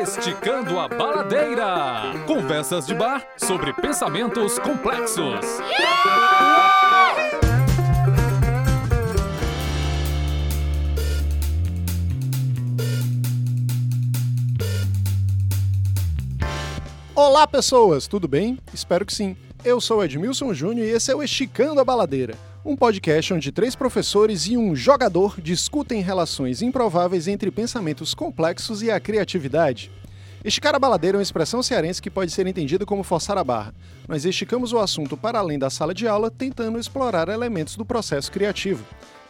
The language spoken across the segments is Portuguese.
Esticando a Baladeira. Conversas de bar sobre pensamentos complexos. Olá, pessoas, tudo bem? Espero que sim. Eu sou Edmilson Júnior e esse é o Esticando a Baladeira, um podcast onde três professores e um jogador discutem relações improváveis entre pensamentos complexos e a criatividade. Esticar a baladeira é uma expressão cearense que pode ser entendida como forçar a barra. Nós esticamos o assunto para além da sala de aula, tentando explorar elementos do processo criativo.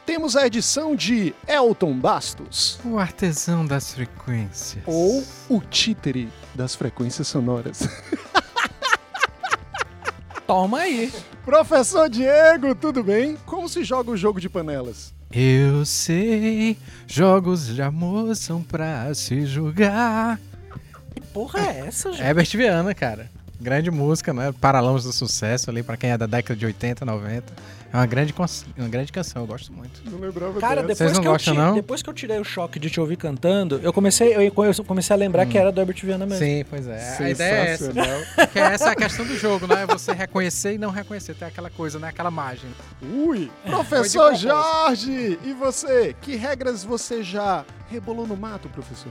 Temos a edição de Elton Bastos, O artesão das frequências. ou o títere das frequências sonoras. Toma aí. Professor Diego, tudo bem? Como se joga o jogo de panelas? Eu sei, jogos de amor são pra se jogar. Que porra é essa, gente? Herbert Viana, cara. Grande música, né? Paralamas do sucesso ali pra quem é da década de 80, 90. É uma grande, uma grande canção, eu gosto muito. Não lembrava Cara, dessa. depois não que, eu gostam, ti- não? depois que eu tirei o choque de te ouvir cantando, eu comecei, eu eu comecei a lembrar que era do Herbert Viana mesmo. Sim, pois é. A ideia é essa. Sensacional. Que essa é a questão do jogo, né? Você reconhecer e não reconhecer. Tem aquela coisa, né? Aquela margem. Ui! Professor. Jorge! E você? Que regras você já rebolou no mato, professor?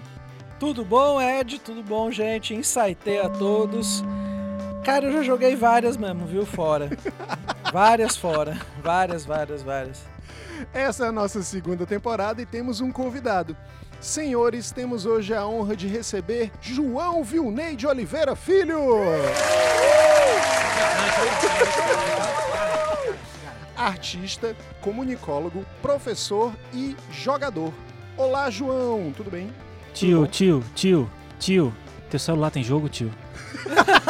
Tudo bom, Ed? Tudo bom, gente? Insightei a todos. Cara, eu já joguei várias mesmo, viu? Fora. várias fora. Várias, várias, várias. Essa é a nossa segunda temporada e temos um convidado. Senhores, temos hoje a honra de receber João Vilney de Oliveira Filho! Artista, comunicólogo, professor e jogador. Olá, João, tudo bem? Tio, bom? tio, tio, tio. Teu celular tem jogo, tio?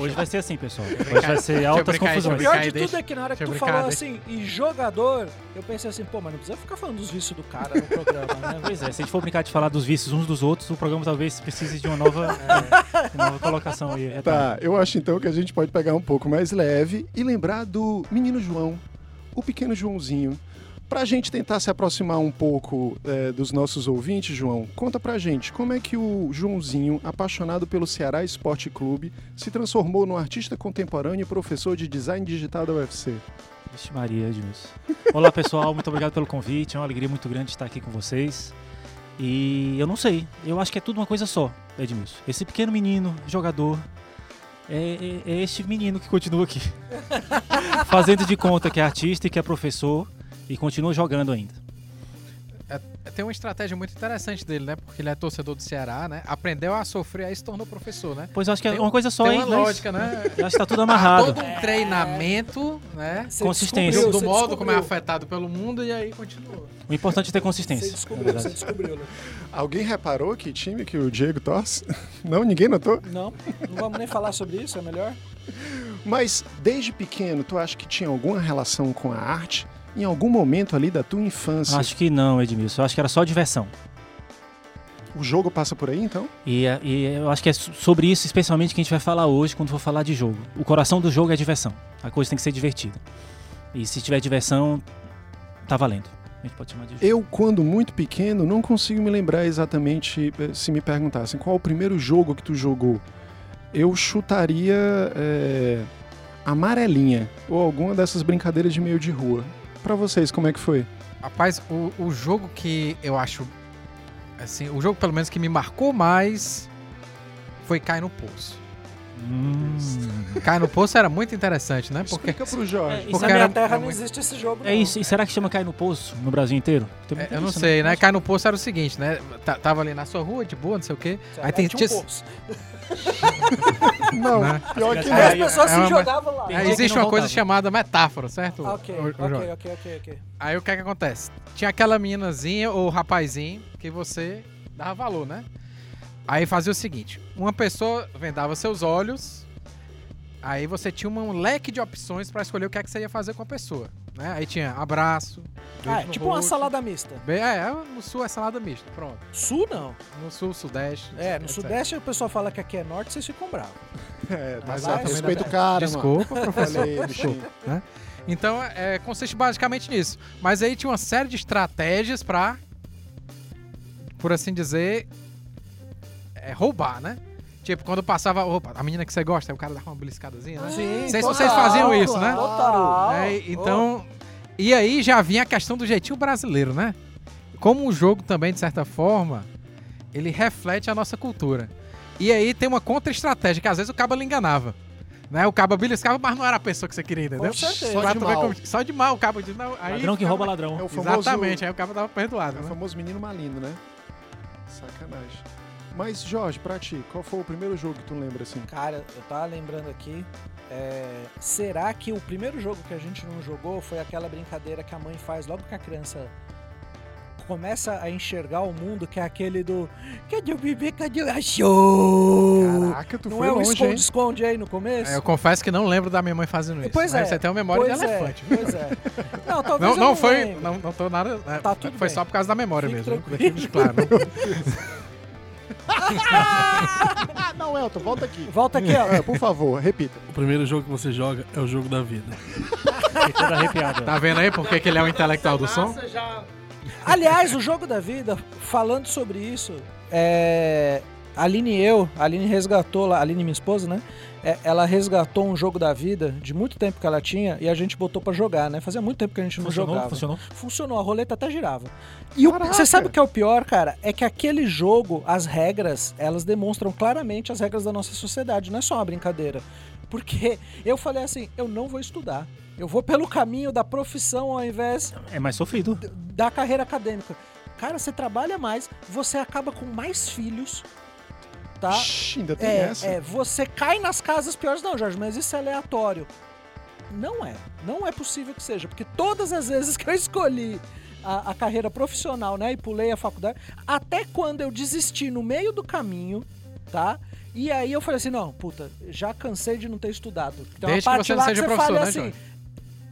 Hoje vai ser assim, pessoal. Hoje vai ser altas brincar confusões. eu Pior de tudo é que na hora que tu falou assim, e jogador, eu pensei assim, pô, mas não precisa ficar falando dos vícios do cara no programa, né? Pois é, se a gente for brincar de falar dos vícios uns dos outros, o programa talvez precise de uma nova, de nova colocação aí. É, Tá, eu acho então que a gente pode pegar um pouco mais leve e lembrar do menino João, o pequeno Joãozinho. Pra gente tentar se aproximar um pouco é, dos nossos ouvintes, João, conta pra gente como é que o Joãozinho, apaixonado pelo Ceará Esporte Clube, se transformou num artista contemporâneo e professor de design digital da UFC. Vixe Maria, Edmilson. Olá, pessoal. Muito obrigado pelo convite. É uma alegria muito grande estar aqui com vocês. E eu não sei. Eu acho que é tudo uma coisa só, Edmilson. Esse pequeno menino, jogador, é, é, é este menino que continua aqui. Fazendo de conta que é artista e que é professor e continua jogando ainda. Tem uma estratégia muito interessante dele, né? Porque ele é torcedor do Ceará, né? Aprendeu a sofrer, aí se tornou professor, né? Pois eu acho que é Tem uma coisa só, Tem hein? uma lógica, né? Eu acho que tá tudo amarrado. Todo um treinamento, né? Você Consistência. descobriu, Do você modo como é descobriu. afetado pelo mundo e aí continua. O importante é ter Você consistência. descobriu, na você descobriu, né? Alguém reparou que time que o Diego torce? Não, ninguém notou? Não, não vamos nem falar sobre isso, é melhor? Mas desde pequeno, tu acha que tinha alguma relação com a arte? Em algum momento ali da tua infância, Acho que não, Edmilson. Eu acho que era só diversão. o jogo passa por aí então? E, é- e eu acho que é so- sobre isso, especialmente, que a gente vai falar hoje quando for falar de jogo. O coração do jogo é a diversão. A coisa tem que ser divertida. E se tiver diversão, tá valendo. A gente pode chamar de jogo. Eu, quando muito pequeno, não consigo me lembrar exatamente eh, se me perguntassem qual o primeiro jogo que tu jogou. Eu chutaria eh, amarelinha ou alguma dessas brincadeiras de meio de rua. Pra vocês, como é que foi? Rapaz, o, o jogo que eu acho. Assim, o jogo pelo menos que me marcou mais foi Cai no Poço. Hum. Cai no Poço era muito interessante, né? Porque Explica pro Jorge. É, E Porque na minha terra não muito- existe esse jogo, É não. isso. E será que chama cair no poço no Brasil inteiro? Tem É, eu não isso, sei, né? Cai no poço era o seguinte, né? Tá- Tava ali na sua rua, de boa, não sei o quê. Será Aí tem. tinha um. Não, Né? pior que não. as É, pessoas é se uma- jogavam lá. É, existe uma coisa chamada metáfora, certo? Ah, Ok, O- o ok, ok, ok. Aí o que é que acontece? Tinha aquela meninazinha ou rapazinho que você dava valor, né? Aí fazia o seguinte: uma pessoa vendava seus olhos, aí você tinha um leque de opções pra escolher o que é que você ia fazer com a pessoa. Né? Aí tinha abraço. Ah, é no tipo uma rosto. salada mista. Bem, É, no sul é salada mista, pronto. Sul não. No sul, sudeste. É, no etc. sudeste o pessoal fala que aqui é norte, vocês ficam bravos. É, mas lá é respeita o cara, Desculpa, mano. professor. Olha aí, bichinho. Então, é, consiste basicamente nisso. Mas aí tinha uma série de estratégias pra por assim dizer, é, roubar, né? Tipo, quando passava opa, a menina que você gosta, aí o cara dava uma beliscadazinha, né? Sim, Não sei se total, vocês faziam isso, né? Total. É, então, e aí já vinha a questão do jeitinho brasileiro, né? Como o jogo também, de certa forma, ele reflete a nossa cultura. E aí tem uma contra-estratégia, que às vezes o cabo lhe enganava. Né? O cabo beliscava, mas não era a pessoa que você queria, entendeu? Com certeza. Só de mal. como- só de mal o cabo diz, não, aí Ladrão que rouba ladrão. É o famoso, Exatamente, aí o cabo tava é perdoado, o né? famoso menino malino, né? Sacanagem. Mas, Jorge, pra ti, qual foi o primeiro jogo que tu lembra assim? Cara, eu tava lembrando aqui. é, será que o primeiro jogo que a gente não jogou foi aquela brincadeira que a mãe faz logo que a criança começa a enxergar o mundo, que é aquele do. Cadê o bebê? Cadê o achou? Caraca, tu Não foi é o longe, hein? esconde-esconde aí no começo? É, eu confesso que não lembro da minha mãe fazendo isso. Pois é, Você tem uma memória pois de é, elefante. Pois é. Não, talvez Não, eu não foi. lembre. Não, não tô nada. é, Tá tudo foi bem. só por causa da memória Fique mesmo. tranquilo. Deixa claro. não, Elton, volta aqui. Volta aqui, ó. É, por favor, repita. O primeiro jogo que você joga é o jogo da vida. Fiquei todo arrepiado. Tá vendo aí por que que ele é o intelectual do som? Aliás, o jogo da vida, falando sobre isso, é. A Aline e eu, a Aline resgatou lá, a Aline, minha esposa, né? É, ela resgatou um jogo da vida de muito tempo que ela tinha e a gente botou pra jogar, né? Fazia muito tempo que a gente não Funcionou? jogava. Funcionou? Funcionou, a roleta até girava. E o- você sabe o que é o pior, cara? É que aquele jogo, as regras, elas demonstram claramente as regras da nossa sociedade, não é só uma brincadeira. Porque eu falei assim, eu não vou estudar. Eu vou pelo caminho da profissão ao invés É mais sofrido. da carreira acadêmica. Cara, você trabalha mais, você acaba com mais filhos, tá? Shhh, ainda tem É, essa. é, você cai nas casas piores. Não, Jorge, mas isso é aleatório. Não é. Não é possível que seja, porque todas as vezes que eu escolhi a, a carreira profissional, né, e pulei a faculdade, até quando eu desisti no meio do caminho, tá? E aí eu falei assim, não, puta, já cansei de não ter estudado. Tem Desde que você não lá seja você professor, fala né, assim, Jorge?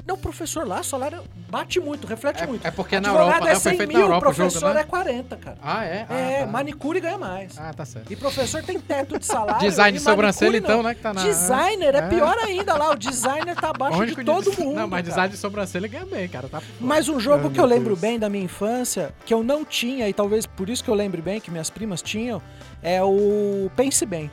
Não, professor lá, salário bate muito, reflete É, muito. é porque na Advogado Europa, é né? Foi 100 feito mil, na Europa o jogo, professor né? é 40, cara. Ah, é? Ah, é, tá. manicure ganha mais. Ah, tá certo. E professor tem teto de salário. Design de sobrancelha, não. então, né? Que tá na. Designer é É. pior ainda lá. O designer tá abaixo Único de todo de- mundo. Não, mas cara. design de sobrancelha ganha bem, cara. Tá. Mas um jogo Ai, que eu lembro Deus. bem da minha infância, que eu não tinha, e talvez por isso que eu lembre bem, que minhas primas tinham, é o Pense Bem.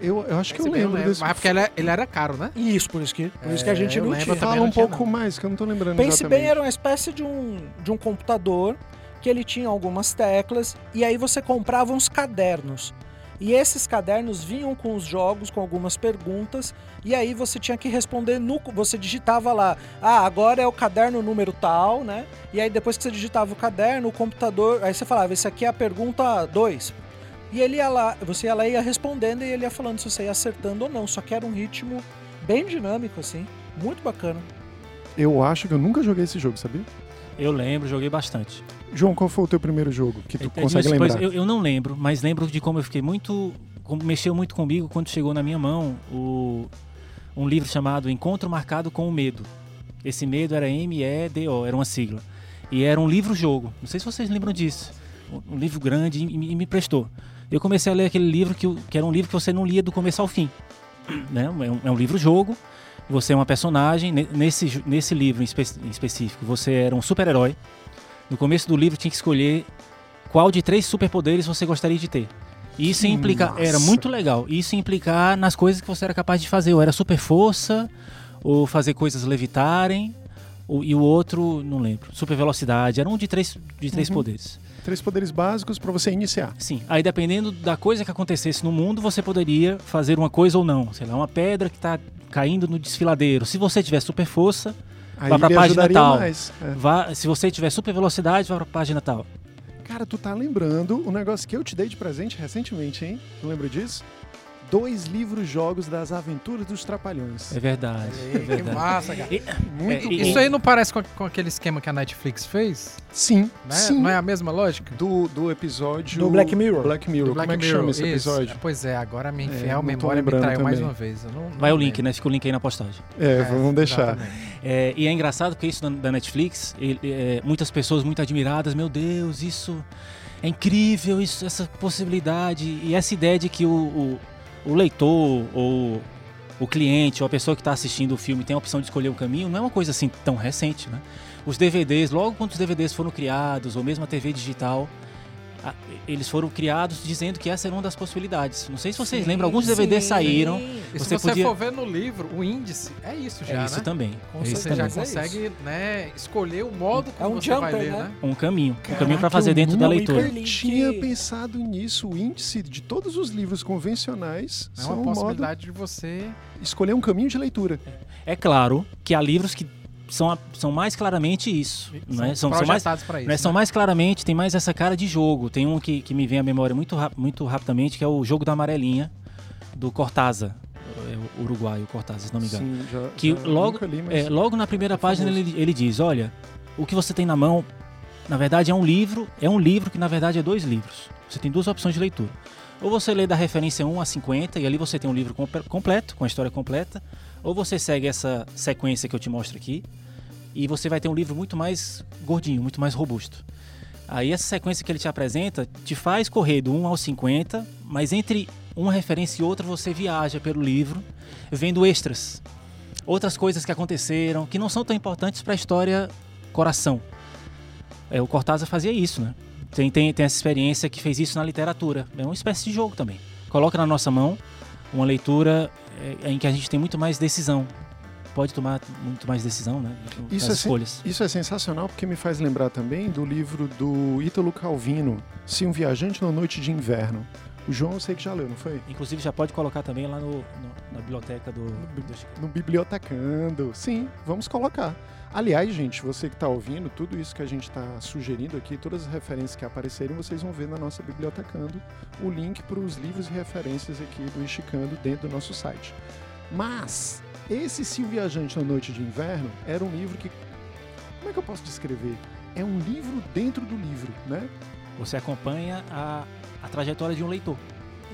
Eu, eu acho que eu Esse bem lembro desse. Mas é porque ele, é- ele era caro, né? Isso, por isso que, por isso que a É, gente eu não lembro tinha. Fala não um pouco mais, que eu não tô lembrando Pense exatamente. Bem era uma espécie de um, de um computador que ele tinha algumas teclas e aí você comprava uns cadernos. E esses cadernos vinham com os jogos, com algumas perguntas, e aí você tinha que responder no. Você digitava lá, ah, agora é o caderno número tal, né? E aí depois que você digitava o caderno, o computador. Aí você falava, esse aqui é a pergunta 2. E ele ia lá, você ia lá e ia respondendo e ele ia falando se você ia acertando ou não. Só que era um ritmo bem dinâmico, assim. Muito bacana. Eu acho que eu nunca joguei esse jogo, sabia? Eu lembro, joguei bastante. João, qual foi o teu primeiro jogo que tu É, consegue Edmilson, pois, lembrar? eu, eu não lembro, mas lembro de como eu fiquei muito. Como mexeu muito comigo quando chegou na minha mão o, um livro chamado Encontro Marcado com o Medo. Esse medo era M-E-D-O, era uma sigla. E era um livro-jogo. Não sei se vocês lembram disso. Um, livro grande e, me- e me prestou. Eu comecei a ler aquele livro que, que era um livro que você não lia do começo ao fim. Né? É um, é um livro-jogo. Você é uma personagem. Ne- Nesse, nesse livro em, espe- em específico, você era um super-herói. No começo do livro tinha que escolher qual de três superpoderes você gostaria de ter. Isso Que implica, massa. era muito legal. Isso implicar nas coisas que você era capaz de fazer. Ou era super força, ou fazer coisas levitarem, ou- e o outro, não lembro, super velocidade. Era um de três, de três Uhum. poderes. Três poderes básicos pra você iniciar. Sim. Aí dependendo da coisa que acontecesse no mundo, você poderia fazer uma coisa ou não. Sei lá, uma pedra que está caindo no desfiladeiro. Se você tiver super força, Aí Vai pra página tal. mais. é. vá, se você tiver super velocidade, vá para a página tal. Cara, tu tá lembrando um negócio que eu te dei de presente recentemente, hein? Tu lembra disso? Dois livros-jogos das aventuras dos Trapalhões. É verdade. É Que verdade. massa, cara. Muito é, bom. Isso aí não parece com, com aquele esquema que a Netflix fez? Sim, Né? sim. Não é a mesma lógica? Do, do episódio... Do Black Mirror. Black Mirror. Do Como é que Mirror, chama esse isso. episódio? Pois é, agora a minha É, infiel não tô memória me traiu mais também. uma vez. Eu não- não Vai o lembro. link, né? Fica o link aí na postagem. É, vamos deixar. exatamente. É, e é engraçado porque isso da, da Netflix, ele- é, muitas pessoas muito admiradas, meu Deus, isso é incrível, isso, essa possibilidade. E essa ideia de que o, o, o leitor ou o cliente ou a pessoa que está assistindo o filme tem a opção de escolher o caminho, não é uma coisa assim tão recente, né? Os DVDs, logo quando os DVDs foram criados, ou mesmo a TV digital, eles foram criados dizendo que essa era uma das possibilidades. Não sei se vocês Sim, lembram, alguns DVDs sim. saíram. E se Você você podia- for ver no livro, o índice é isso já, é isso né? também. Com é isso Você certeza. já também. É consegue né, escolher o modo É como um você vai jumper, ler, né? né? Um caminho, um Caraca, caminho para fazer eu dentro da leitura. hiperlink. tinha pensado nisso. O índice de todos os livros convencionais É são uma um modo possibilidade de você. escolher um caminho de leitura. É claro que há livros que são, são mais claramente isso. Não é? São, são mais, isso. né? são né? mais claramente, tem mais essa cara de jogo. Tem um que, que me vem à memória muito, muito rapidamente, que é o Jogo da Amarelinha, do Cortázar. É o uruguaio, Cortázar, se não me engano. Sim, já, Que já logo- li, mas É, logo na primeira é página ele, ele diz, olha, o que você tem na mão, na verdade é um livro, é um livro que na verdade é dois livros. Você tem duas opções de leitura. Ou você lê da referência 1 a 50 e ali você tem um livro comple- completo, com a história completa, ou você segue essa sequência que eu te mostro aqui e você vai ter um livro muito mais gordinho, muito mais robusto. Aí essa sequência que ele te apresenta te faz correr do 1 ao 50, mas entre uma referência e outra você viaja pelo livro, vendo extras. Outras coisas que aconteceram, que não são tão importantes para a história coração. É, o Cortázar fazia isso, né? Tem, tem, tem essa experiência que fez isso na literatura. É uma espécie de jogo também. Coloca na nossa mão uma leitura é, em que a gente tem muito mais decisão. Pode tomar muito mais decisão, né? Isso é, escolhas. isso é sensacional porque me faz lembrar também do livro do Ítalo Calvino, Se um Viajante na Noite de Inverno. O João eu sei que já leu, não foi? Inclusive já pode colocar também lá no, no- na biblioteca do, do Chico. No Bibliotecando. Sim, vamos colocar. Aliás, gente, você que está ouvindo, tudo isso que a gente está sugerindo aqui, todas as referências que aparecerem, vocês vão ver na nossa Bibliotecando o link para os livros e referências aqui do Esticando dentro do nosso site. Mas, esse Se o Viajante na Noite de Inverno era um livro que. Como é que eu posso descrever? É um livro dentro do livro, né? Você acompanha a, a trajetória de um leitor.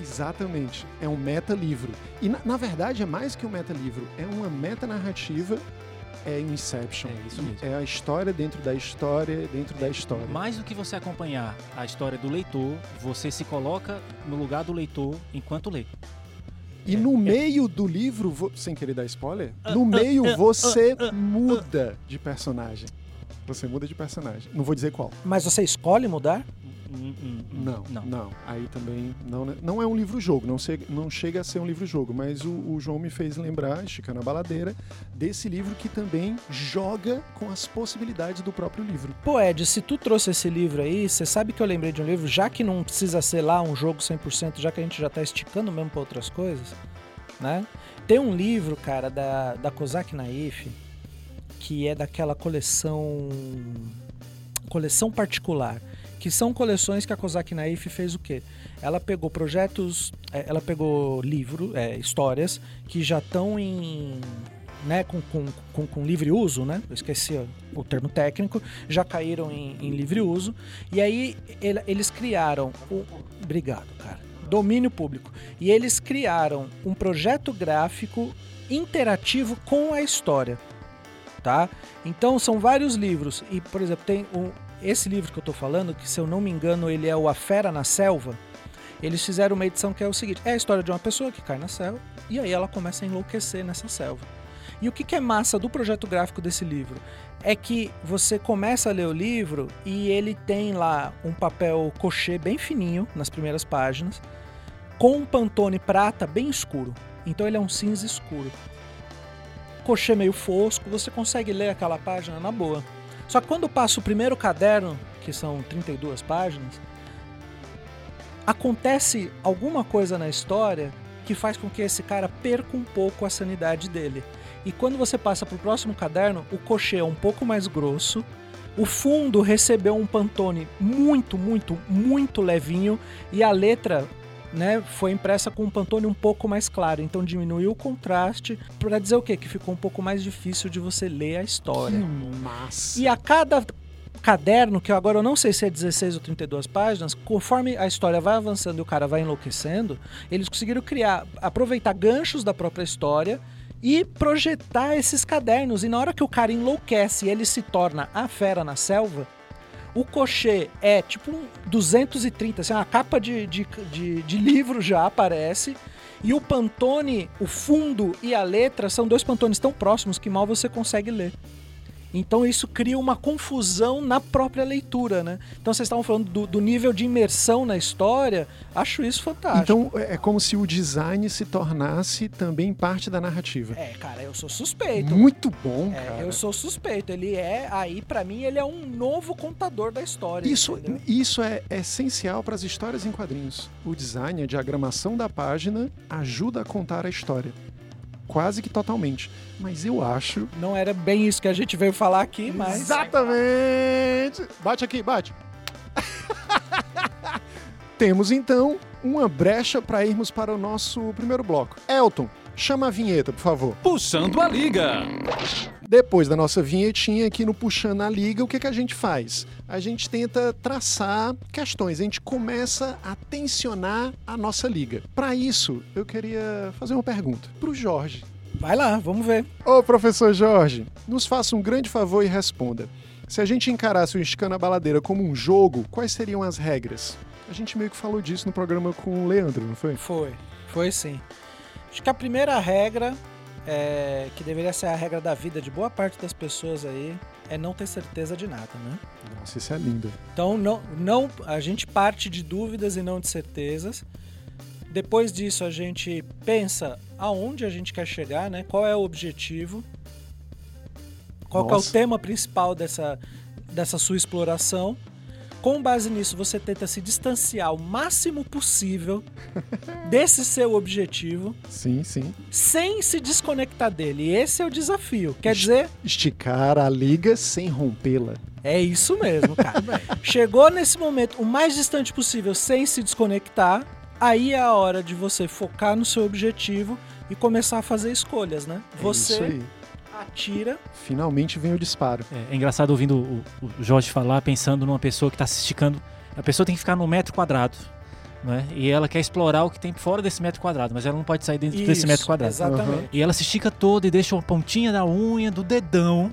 Exatamente. É um meta-livro. E, na, na verdade, é mais que um meta-livro. É uma meta-narrativa. É Inception. É isso mesmo. É a história dentro da história, dentro da história. Mais do que você acompanhar a história do leitor, você se coloca no lugar do leitor enquanto lê. E no meio do livro, vo- sem querer dar spoiler, no meio você muda de personagem. Você muda de personagem. Não vou dizer qual. Mas você escolhe mudar? Hum, hum, hum. Não, não. não. Aí também não, né? não é um livro-jogo, não, se- não chega a ser um livro-jogo, mas o, o João me fez lembrar, esticando a baladeira, desse livro que também joga com as possibilidades do próprio livro. Pô, Ed, se tu trouxe esse livro aí, você sabe que eu lembrei de um livro, já que não precisa ser lá um jogo 100%, já que a gente já tá esticando mesmo pra outras coisas, né? Tem um livro, cara, da, da Kozak Naif, que é daquela coleção coleção particular, que são coleções que a Kozak Naif fez o quê? Ela pegou projetos, é, ela pegou livro, é, histórias que já estão em né, com, com, com, com livre uso, né? Eu esqueci o termo técnico, já caíram em, em livre uso. E aí ele- eles criaram o. Obrigado, cara. Domínio público. E eles criaram um projeto gráfico interativo com a história. Tá? Então são vários livros. E, por exemplo, tem um, esse livro que eu tô falando, que se eu não me engano, ele é o A Fera na Selva. Eles fizeram uma edição que é o seguinte: é a história de uma pessoa que cai na selva e aí ela começa a enlouquecer nessa selva. E o que, que é massa do projeto gráfico desse livro? É que você começa a ler o livro e ele tem lá um papel cochê bem fininho nas primeiras páginas, com um pantone prata bem escuro. Então ele é um cinza escuro. Cochê meio fosco, você consegue ler aquela página na boa. Só que quando passa o primeiro caderno, que são 32 páginas, acontece alguma coisa na história que faz com que esse cara perca um pouco a sanidade dele. E quando você passa para o próximo caderno, o cochê é um pouco mais grosso, o fundo recebeu um pantone muito, muito, muito levinho e a letra né, foi impressa com um pantone um pouco mais claro, então diminuiu o contraste para dizer o quê? Que ficou um pouco mais difícil de você ler a história. Massa. E a cada caderno, que agora eu não sei se é 16 ou 32 páginas, conforme a história vai avançando e o cara vai enlouquecendo, eles conseguiram criar, aproveitar ganchos da própria história e projetar esses cadernos. E na hora que o cara enlouquece e ele se torna a fera na selva, o cochê é tipo um 230, assim, uma capa de, de, de, de livro já aparece. E o pantone, o fundo e a letra são dois pantones tão próximos que mal você consegue ler. Então isso cria uma confusão na própria leitura, né? Então vocês estavam falando do, do nível de imersão na história, acho isso fantástico. Então é como se o design se tornasse também parte da narrativa. É, cara, eu sou suspeito. Muito bom, É, cara. eu sou suspeito. Ele é, aí pra mim, ele é um novo contador da história. Isso, entendeu? isso é essencial para as histórias em quadrinhos. O design, a diagramação da página ajuda a contar a história. Quase que totalmente. Mas eu acho. Não era bem isso que a gente veio falar aqui, mas. Exatamente! Bate aqui, bate. Temos então uma brecha para irmos para o nosso primeiro bloco. Elton, chama a vinheta, por favor. Puxando a liga. Depois da nossa vinhetinha aqui no Puxando a Liga, o que, que a gente faz? A gente tenta traçar questões, a gente começa a tensionar a nossa liga. Para isso, eu queria fazer uma pergunta para o Jorge. Vai lá, vamos ver. Ô, professor Jorge, nos faça um grande favor e responda. Se a gente encarasse o Escana Baladeira como um jogo, quais seriam as regras? A gente meio que falou disso no programa com o Leandro, não foi? Foi, foi sim. Acho que a primeira regra, é, que deveria ser a regra da vida de boa parte das pessoas aí, é não ter certeza de nada, né? Nossa, isso é lindo. Então não, não, a gente parte de dúvidas e não de certezas. Depois disso a gente pensa aonde a gente quer chegar, né? Qual é o objetivo? Qual é o tema principal dessa, dessa sua exploração? Com base nisso, você tenta se distanciar o máximo possível desse seu objetivo, Sim, sim. sem se desconectar dele. E esse é o desafio. Quer dizer, Esticar a liga sem rompê-la. É isso mesmo, cara. Chegou nesse momento o mais distante possível sem se desconectar, aí é a hora de você focar no seu objetivo e começar a fazer escolhas, né? É isso Você aí. Atira. Finalmente vem o disparo. É, é engraçado ouvindo o, o Jorge falar, pensando numa pessoa que está se esticando. A pessoa tem que ficar no metro quadrado. Né? E ela quer explorar o que tem fora desse metro quadrado, mas ela não pode sair dentro desse Isso, metro quadrado. Exatamente. E ela se estica toda e deixa uma pontinha da unha, do dedão,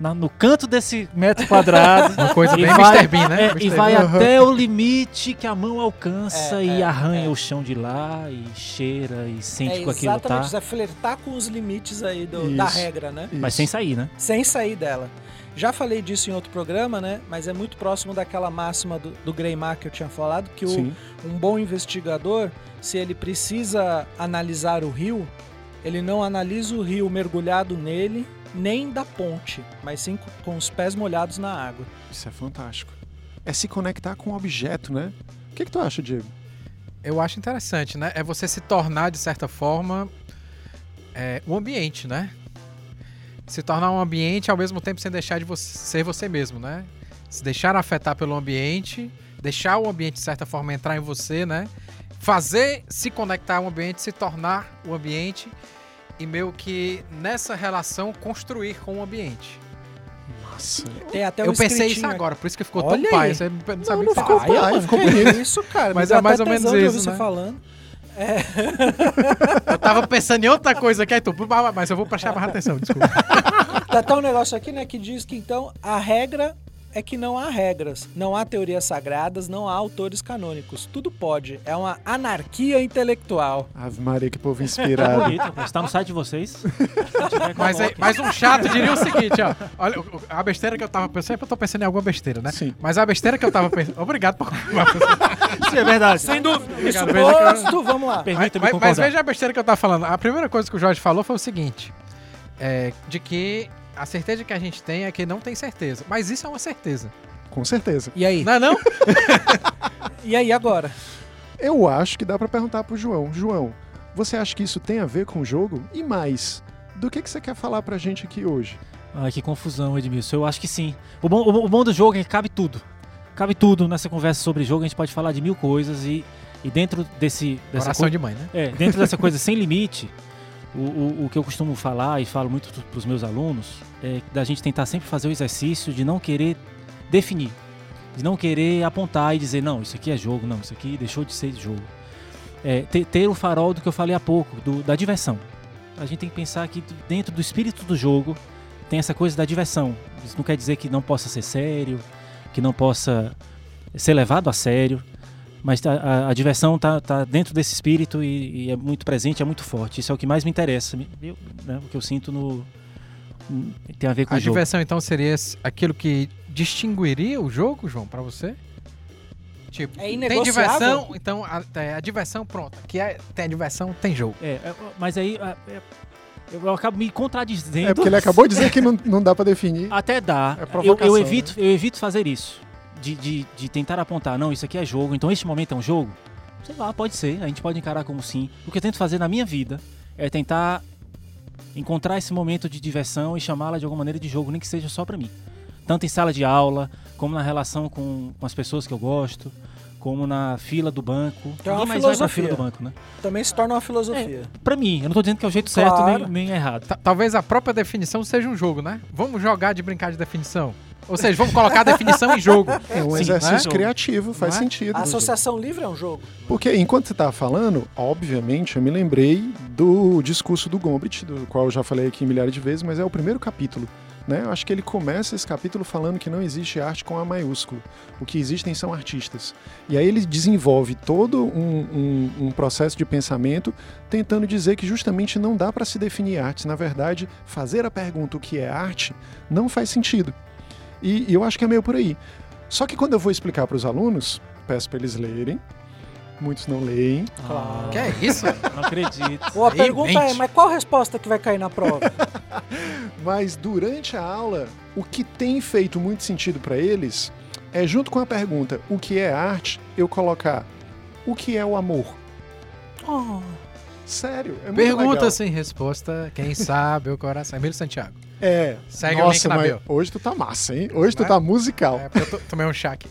na- no canto desse metro quadrado. Uma coisa bem vai- Mr. Bean, né? É, Mr. e vai Aham. até o limite que a mão alcança É, e é, arranha é. o chão de lá e cheira e sente É com aquilo exatamente tá. isso, é flertar com os limites aí do- da Isso. regra, né? Mas sem sair, né? Sem sair dela. Já falei disso em outro programa, né? Mas é muito próximo daquela máxima do, do Greymar que eu tinha falado, que o, um bom investigador, se ele precisa analisar o rio, ele não analisa o rio mergulhado nele, nem da ponte, mas sim com- os pés molhados na água. Isso é fantástico. É se conectar com o objeto, né? O que, que tu acha, Diego? Eu acho interessante, né? É você se tornar, de certa forma, é, o ambiente, né? Se tornar um ambiente ao mesmo tempo sem deixar de você, ser você mesmo, né? Se deixar afetar pelo ambiente, deixar o ambiente, de certa forma, entrar em você, né? Fazer se conectar ao ambiente, se tornar o ambiente e meio que nessa relação construir com o ambiente. Nossa. Tem até um eu pensei isso agora, por isso que ficou Olha tão pai. Você não Não, sabia não falar. ficou Ai, pai, mano, ficou bonito. Isso, cara. Mas é mais ou menos isso, você né? falando. Eu tava pensando em outra coisa aqui, aí tu, mas eu vou prestar mais atenção, desculpa. Tá até um negócio aqui, né, que diz que então a regra é que não há regras, não há teorias sagradas, não há autores canônicos. Tudo pode. É uma anarquia intelectual. Ave Maria, que povo inspirado. bonito, está no site de vocês. Mas, moto. mas um chato diria o seguinte, ó. Olha, a besteira que eu tava pensando, eu tô pensando em alguma besteira, né? Sim. Mas a besteira que eu tava pensando. Obrigado por. Sim, é verdade. Sem dúvida. Isso posto, vamos lá. mas, mas veja a besteira que eu tava falando. A primeira coisa que o Jorge falou foi o seguinte: é, de que a certeza que a gente tem é que não tem certeza. Mas isso é uma certeza. Com certeza. E aí? Não é não? E aí agora? Eu acho que dá pra perguntar pro João. João, você acha que isso tem a ver com o jogo? E mais, do que, que você quer falar pra gente aqui hoje? Ai, que confusão, Edmilson. Eu acho que sim. O bom, o bom do jogo é que cabe tudo. Cabe tudo nessa conversa sobre jogo. A gente pode falar de mil coisas e, e dentro desse, dessa Coração coisa, de mãe, né? é, dentro dessa coisa sem limite, o, o, o que eu costumo falar e falo muito para os meus alunos é da gente tentar sempre fazer o exercício de não querer definir, de não querer apontar e dizer não, isso aqui é jogo, não, isso aqui deixou de ser jogo. É, ter, ter o farol do que eu falei há pouco, do- da diversão. A gente tem que pensar que dentro do espírito do jogo tem essa coisa da diversão. Isso não quer dizer que não possa ser sério, que não possa ser levado a sério, mas tá- a, a diversão está tá dentro desse espírito e, e é muito presente, é muito forte. Isso é o que mais me interessa, eu- né, o que eu sinto no, tem a ver com A o jogo. diversão, então, seria aquilo que distinguiria o jogo, João, pra você? Tipo, É tem diversão, então a, é, a diversão pronta. Que é, tem a diversão, tem jogo. É, é, mas aí é, é, eu, eu acabo me contradizendo. É porque ele acabou de dizer que não, não dá pra definir. Até dá. É eu, eu evito, eu evito fazer isso. De, de, de tentar apontar, não, isso aqui é jogo, então este momento é um jogo. Sei lá, pode ser, a gente pode encarar como sim. O que eu tento fazer na minha vida é tentar encontrar esse momento de diversão e chamá-la de alguma maneira de jogo, nem que seja só pra mim. Tanto em sala de aula, como na relação com, com as pessoas que eu gosto, como na fila do banco. Que é uma mais vai pra filosofia. fila do banco, né? Também se torna uma filosofia. Pra mim, eu não tô dizendo que é o jeito certo Claro. nem, nem errado. Ta- Talvez a própria definição seja um jogo, né? Vamos jogar de brincar de definição. Ou seja, vamos colocar a definição em jogo. É um Sim, exercício né? criativo, faz é? sentido. A associação livre é um jogo. Porque enquanto você estava falando, obviamente, eu me lembrei do discurso do Gombrich, do qual eu já falei aqui milhares de vezes, mas é o primeiro capítulo. Né? Eu acho que ele começa esse capítulo falando que não existe arte com A maiúsculo. O que existem são artistas. E aí ele desenvolve todo um, um- um processo de pensamento tentando dizer que justamente não dá para se definir arte. Na verdade, fazer a pergunta o que é arte não faz sentido. E, e eu acho que é meio por aí. Só que quando eu vou explicar para os alunos, peço para eles lerem, muitos não leem, Claro. Que é isso? Não acredito. Ou a Aí pergunta é, mas qual a resposta que vai cair na prova? Mas durante a aula, o que tem feito muito sentido para eles é, junto com a pergunta o que é arte, eu colocar o que é o amor. Oh, Sério, é muito Pergunta legal. sem resposta, quem sabe o coração. Emílio Santiago. É. Segue o Nossa, link na bio. hoje tu tá massa, hein? Hoje tu Né? tá musical. É, porque eu to- tomei um chá aqui.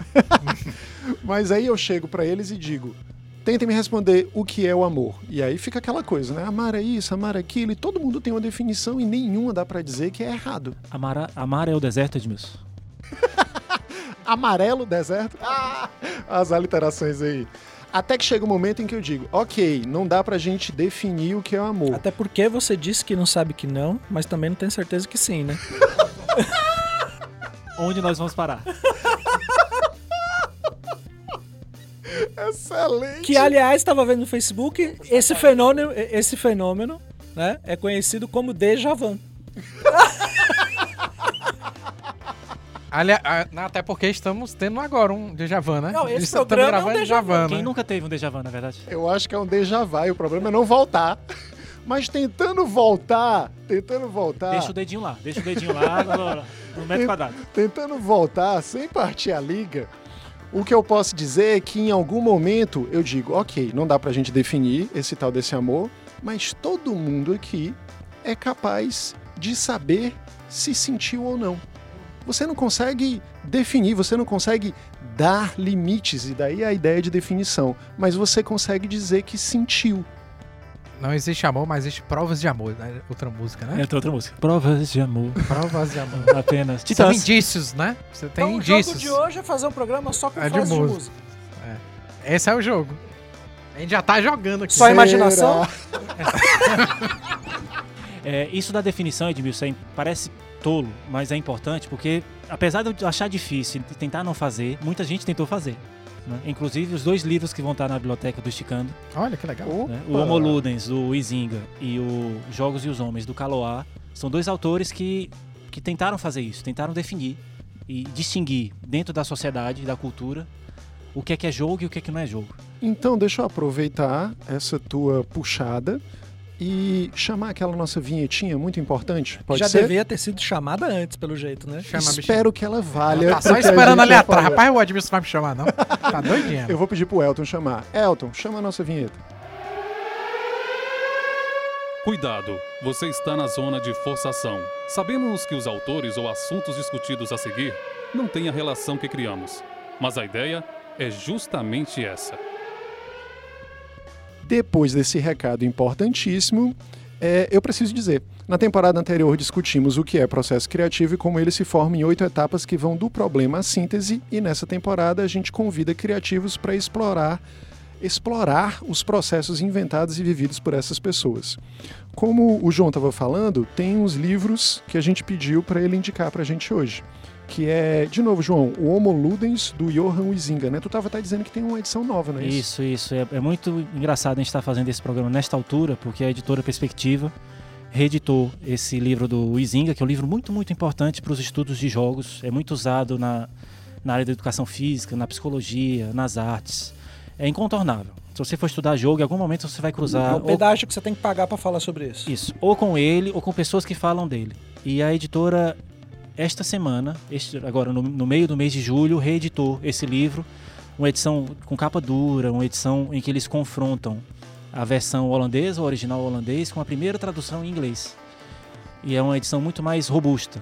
Mas aí eu chego para eles e digo: tentem me responder o que é o amor. E aí fica aquela coisa, né? Amar é isso, amar é aquilo, e todo mundo tem uma definição e nenhuma dá para dizer que é errado. Amar, amar é o deserto, Edmilson. amarelo deserto. Ah, as aliterações aí. Até que chega o momento em que eu digo, ok, não dá pra gente definir o que é o amor. até porque você disse que não sabe que não, mas também não tem certeza que sim, né? Onde nós vamos parar? Excelente! Que aliás estava vendo no Facebook, esse fenômeno, esse fenômeno, né, é conhecido como déjà vu. Alia- a- até porque estamos tendo agora um déjà vu, né? Não, esse Eles programa é um déjà vu. Quem né? nunca teve um déjà vu, na verdade? Eu acho que é um déjà vu, e o problema é não voltar. Mas tentando voltar, tentando voltar, Deixa o dedinho lá, deixa o dedinho lá no, no metro quadrado. tentando voltar sem partir a liga, o que eu posso dizer é que em algum momento eu digo, ok, não dá pra gente definir esse tal desse amor, mas todo mundo aqui é capaz de saber se sentiu ou não. Você não consegue definir, você não consegue dar limites, e daí a ideia de definição, mas você consegue dizer que sentiu. Não existe amor, mas existe provas de amor, né? Outra música, né? É outra música. Provas de amor, Provas de amor. apenas. São indícios, né? Você tem então o jogo indícios. de hoje é fazer um programa só com É de frases de música. música. Esse é o jogo. A gente já tá jogando aqui. Só a imaginação? É, isso da definição, Edmilson, é- parece tolo, mas é importante porque, apesar de eu achar difícil e tentar não fazer, muita gente tentou fazer. né? Inclusive, os dois livros que vão estar na biblioteca do Esticando, Olha que legal. Né? o Homo Ludens, do Izinga, e o Jogos e os Homens, do Caloá, são dois autores que, que tentaram fazer isso, tentaram definir e distinguir dentro da sociedade, da cultura, o que é que é jogo e o que é que não é jogo. Então, deixa eu aproveitar essa tua puxada e chamar aquela nossa vinhetinha muito importante. Pode Já ser? devia ter sido chamada antes, pelo jeito, né? Chama. Espero que ela valha. Tá só esperando ali atrás. Rapaz, o Edmilson vai me chamar, não. Tá doidinho. Eu vou pedir pro Elton chamar. Elton, chama a nossa vinheta. Cuidado, você está na zona de forçação. Sabemos que os autores ou assuntos discutidos a seguir não têm a relação que criamos, mas a ideia é justamente essa. Depois desse recado importantíssimo, é, eu preciso dizer. Na temporada anterior discutimos o que é processo criativo e como ele se forma em oito etapas que vão do problema à síntese, e nessa temporada a gente convida criativos para explorar explorar os processos inventados e vividos por essas pessoas. Como o João estava falando, tem uns livros que a gente pediu para ele indicar para a gente hoje. Que é, de novo, João, o Homo Ludens do Johan Huizinga, né? Tu estava até dizendo que tem uma edição nova, não é isso? Isso, isso. É, é muito engraçado a gente estar fazendo esse programa nesta altura, porque a editora Perspectiva reeditou esse livro do Izinga, que é um livro muito, muito importante para os estudos de jogos. É muito usado na, na área da educação física, na psicologia, nas artes. É incontornável. Se você for estudar jogo, em algum momento você vai cruzar. É ou- um pedágio que você tem que pagar pra falar sobre isso. Isso, ou com ele, ou com pessoas que falam dele. E a editora, esta semana, este- agora no, no meio do mês de julho, reeditou esse livro, uma edição com capa dura, uma edição em que eles confrontam a versão holandesa, o original holandês, com a primeira tradução em inglês. E é uma edição muito mais robusta.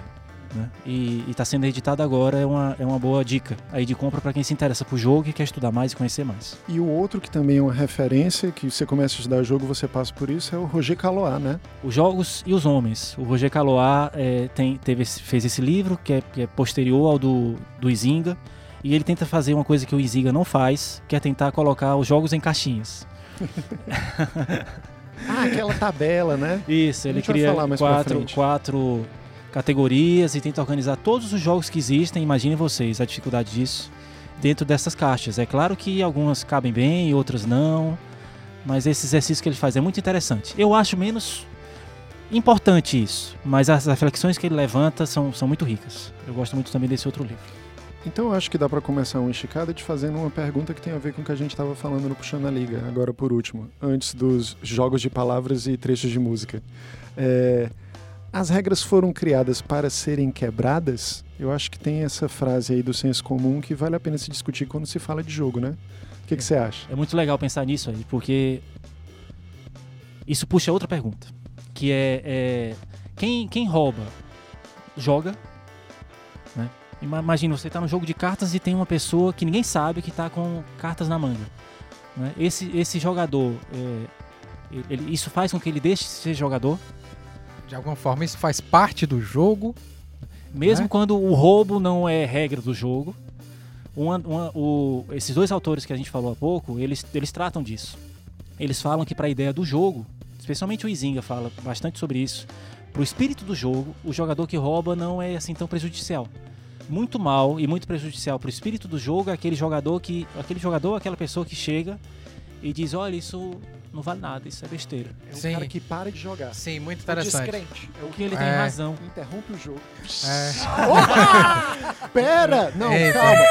Né? E está sendo editada agora, é uma, é uma boa dica aí de compra para quem se interessa por jogo e quer estudar mais e conhecer mais. E o outro que também é uma referência, que você começa a estudar jogo, você passa por isso, é o Roger Caloá, né? Os Jogos e os Homens. O Roger Caloá é, tem, teve, fez esse livro, que é, que é posterior ao do, do Izinga, e ele tenta fazer uma coisa que o Izinga não faz, que é tentar colocar os jogos em caixinhas. Ah, aquela tabela, né? Isso, ele cria quatro, quatro categorias e tenta organizar todos os jogos que existem, imaginem vocês a dificuldade disso, dentro dessas caixas. É claro que algumas cabem bem, outras não, mas esse exercício que ele faz é muito interessante. Eu acho menos importante isso, mas as reflexões que ele levanta são, são muito ricas. Eu gosto muito também desse outro livro. Então eu acho que dá pra começar uma esticada te fazendo uma pergunta que tem a ver com o que a gente estava falando no Puxando a Liga, agora por último, antes dos jogos de palavras e trechos de música. É, as regras foram criadas para serem quebradas? Eu acho que tem essa frase aí do senso comum que vale a pena se discutir quando se fala de jogo, né? O que, você acha? É muito legal pensar nisso aí, porque isso puxa outra pergunta, que é, é, quem, quem rouba joga, né? Ima- Imagina, você está num jogo de cartas e tem uma pessoa que ninguém sabe que está com cartas na manga. né? Esse, esse jogador, é, ele- isso faz com que ele deixe de ser jogador, De alguma forma, isso faz parte do jogo. mesmo É. quando o roubo não é regra do jogo. Uma- uma- o- esses dois autores que a gente falou há pouco, eles, eles tratam disso. Eles falam que para a ideia do jogo, especialmente o Izinga fala bastante sobre isso, para o espírito do jogo, o jogador que rouba não é assim tão prejudicial. Muito mal e muito prejudicial para o espírito do jogo é aquele jogador que, aquele jogador, aquela pessoa que chega e diz, olha, isso não vale nada, isso é besteira. É um Sim. cara que para de jogar. Sim, muito interessante. descrente. É o que ele tem É. razão. Interrompe o jogo. É. Opa! Pera! Não, Eita. calma.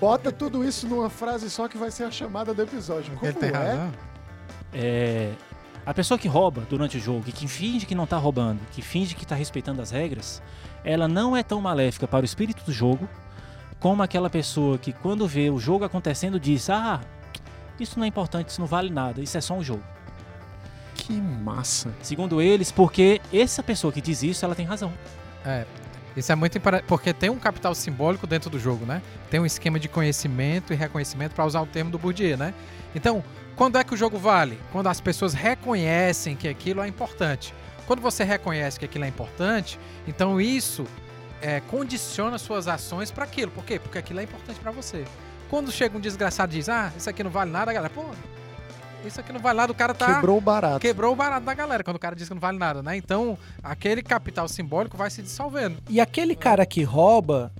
Bota tudo isso numa frase só que vai ser a chamada do episódio. Como Ele tem é? razão. É, a pessoa que rouba durante o jogo e que finge que não tá roubando, que finge que tá respeitando as regras, ela não é tão maléfica para o espírito do jogo como aquela pessoa que quando vê o jogo acontecendo diz: "Ah, isso não é importante, isso não vale nada, isso é só um jogo". Que massa. Segundo eles, porque essa pessoa que diz isso, ela tem razão. É. Isso é muito importante, porque tem um capital simbólico dentro do jogo, né? Tem um esquema de conhecimento e reconhecimento, para usar o termo do Bourdieu, né? Então, quando é que o jogo vale? Quando as pessoas reconhecem que aquilo é importante. Quando você reconhece que aquilo é importante, então isso é, condiciona suas ações para aquilo. Por quê? Porque aquilo é importante para você. Quando chega um desgraçado e diz, ah, isso aqui não vale nada, a galera, pô, isso aqui não vale nada, o cara tá Quebrou o barato. quebrou o barato da galera quando o cara diz que não vale nada, né? Então, aquele capital simbólico vai se dissolvendo. E aquele cara que rouba,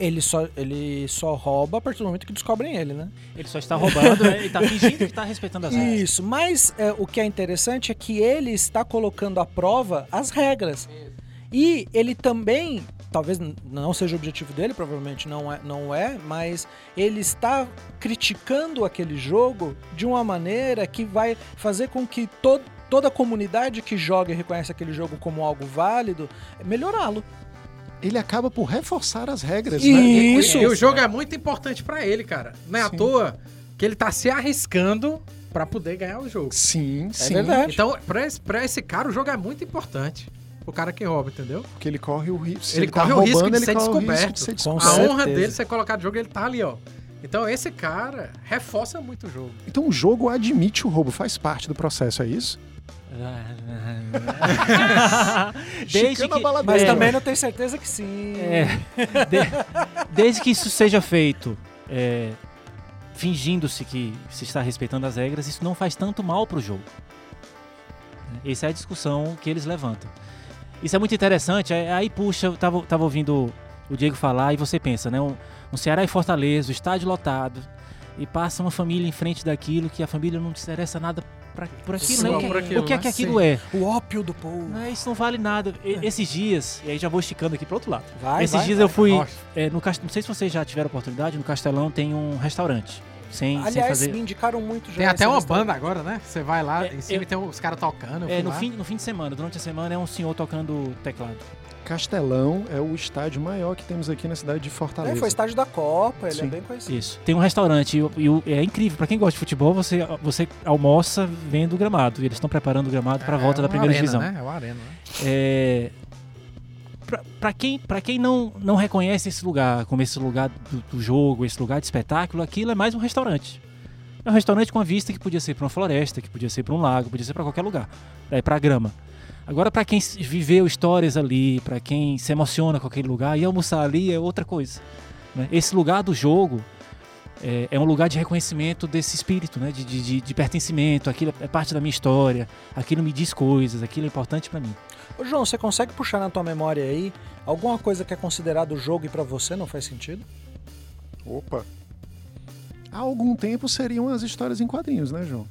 ele só, ele só rouba a partir do momento que descobrem ele, né? Ele só está roubando, né? ele tá fingindo que tá respeitando as regras. Isso, mas é, o que é interessante é que ele está colocando à prova as regras. E ele também, talvez não seja o objetivo dele, provavelmente não é, não é, mas ele está criticando aquele jogo de uma maneira que vai fazer com que to toda a comunidade que joga e reconhece aquele jogo como algo válido, melhorá-lo. Ele acaba por reforçar as regras, Isso. né? E o jogo é muito importante pra ele, cara. Não é à Sim. toa que ele tá se arriscando pra poder ganhar o jogo. Sim, sim. verdade. Então, pra esse, pra esse cara, o jogo é muito importante. O cara que rouba, entendeu? Porque ele corre o risco. Se Ele ele, tá corre o risco roubando, de ele ser descoberto. de ser Com descoberto. A certeza. honra dele ser colocado no jogo, ele tá ali, ó. Então, esse cara reforça muito o jogo. Então o jogo admite o roubo, faz parte do processo, é isso? Desde que. Mas É. também não tenho certeza que sim. É, de- desde que isso seja feito é, fingindo-se que se está respeitando as regras, isso não faz tanto mal para o jogo. Essa é a discussão que eles levantam. Isso é muito interessante. é- Aí, puxa, eu tava, tava ouvindo o Diego falar e você pensa, né? Um, um Ceará e Fortaleza, o estádio lotado, e passa uma família em frente daquilo que a família não se interessa nada pra, por aquilo, Só né? O que- por aquilo, o que é que né? aquilo Sim. é? O ópio do povo. Não, isso não vale nada. E- Esses dias, e aí já vou esticando aqui pro outro lado. Vai, Esses vai, dias vai. eu fui. É, no. Não sei se vocês já tiveram oportunidade, no Castelão tem um restaurante. Sem, sem Aliás, fazer. me indicaram muito já. Tem até uma banda agora, né? Você vai lá, É, em cima eu- e tem os caras tocando. É, no lá. fim, no fim de semana, durante a semana é um senhor tocando teclado. Castelão é o estádio maior que temos aqui na cidade de Fortaleza. É, foi estádio da Copa, ele Sim. é bem conhecido. Isso. Tem um restaurante e, e é incrível. Pra quem gosta de futebol, você, você almoça vendo o gramado. E eles estão preparando o gramado pra É, volta da uma primeira arena, divisão. Né? É uma arena, né? É, pra quem, pra quem não, não reconhece esse lugar como esse lugar do, do jogo, esse lugar de espetáculo, aquilo é mais um restaurante. É um restaurante com a vista que podia ser pra uma floresta, que podia ser pra um lago, podia ser pra qualquer lugar. É pra grama. Agora, pra quem viveu histórias ali, pra quem se emociona com aquele lugar, e almoçar ali é outra coisa. né? Esse lugar do jogo é, é um lugar de reconhecimento desse espírito, né? de, de, de- pertencimento. Aquilo é parte da minha história, aquilo me diz coisas, aquilo é importante pra mim. Ô, João, você consegue puxar na tua memória aí alguma coisa que é considerado jogo e pra você não faz sentido? Opa. Há algum tempo seriam as histórias em quadrinhos, né, João?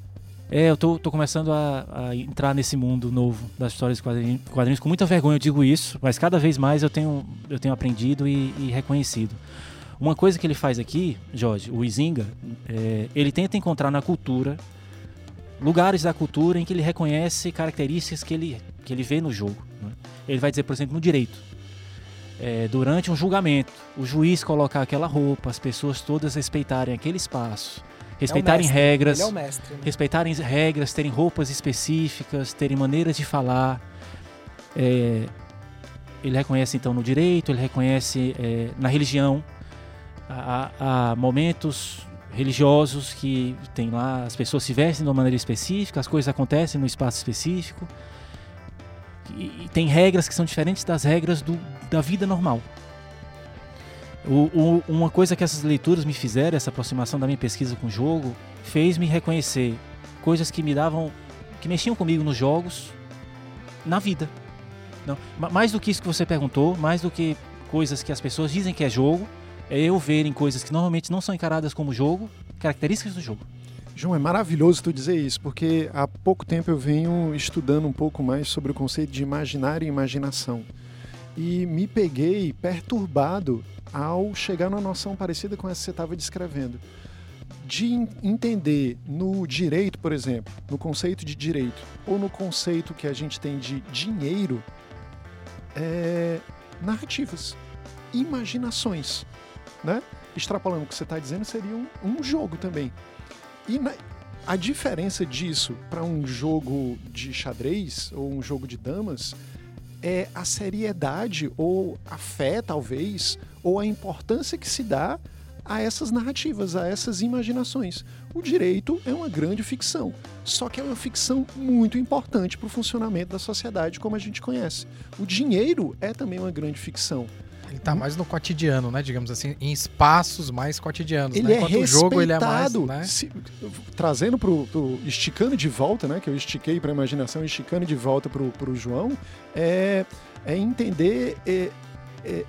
É, eu tô, tô começando a, a entrar nesse mundo novo das histórias de quadrinhos, quadrinhos. Com muita vergonha eu digo isso, mas cada vez mais eu tenho, eu tenho aprendido e, e reconhecido. Uma coisa que ele faz aqui, Jorge, o Izinga, é, ele tenta encontrar na cultura lugares da cultura em que ele reconhece características que ele, que ele vê no jogo. né? Ele vai dizer, por exemplo, no direito. É, durante um julgamento, o juiz colocar aquela roupa, as pessoas todas respeitarem aquele espaço, respeitarem mestre, regras é mestre. Né? respeitarem regras, terem roupas específicas, terem maneiras de falar. É, ele reconhece então no direito, ele reconhece é, na religião. Há- há momentos religiosos que tem lá, as pessoas se vestem de uma maneira específica, as coisas acontecem no espaço específico. E, e tem regras que são diferentes das regras do- da vida normal. O- o- uma coisa que essas leituras me fizeram, essa aproximação da minha pesquisa com o jogo, fez-me reconhecer coisas que me davam, que mexiam comigo nos jogos, na vida. Não, ma- mais do que isso que você perguntou, mais do que coisas que as pessoas dizem que é jogo, é eu ver em coisas que normalmente não são encaradas como jogo, características do jogo. João, é maravilhoso tu dizer isso, porque há pouco tempo eu venho estudando um pouco mais sobre o conceito de imaginário e imaginação. E me peguei perturbado ao chegar numa noção parecida com essa que você estava descrevendo. De en- entender no direito, por exemplo, no conceito de direito, ou no conceito que a gente tem de dinheiro, é, narrativas, imaginações. Né? Extrapolando o que você está dizendo, seria um, um jogo também. E na- a diferença disso para um jogo de xadrez ou um jogo de damas é a seriedade ou a fé, talvez, ou a importância que se dá a essas narrativas, a essas imaginações. O direito é uma grande ficção, só que é uma ficção muito importante para o funcionamento da sociedade como a gente conhece. O dinheiro é também uma grande ficção. Ele tá mais no cotidiano, né? Digamos assim, em espaços mais cotidianos. ele né? é Enquanto respeitado. o jogo ele é mais. Né? Se- trazendo pro, pro- esticando de volta, né? Que eu estiquei para imaginação, esticando de volta pro, pro João, é, é entender é, é,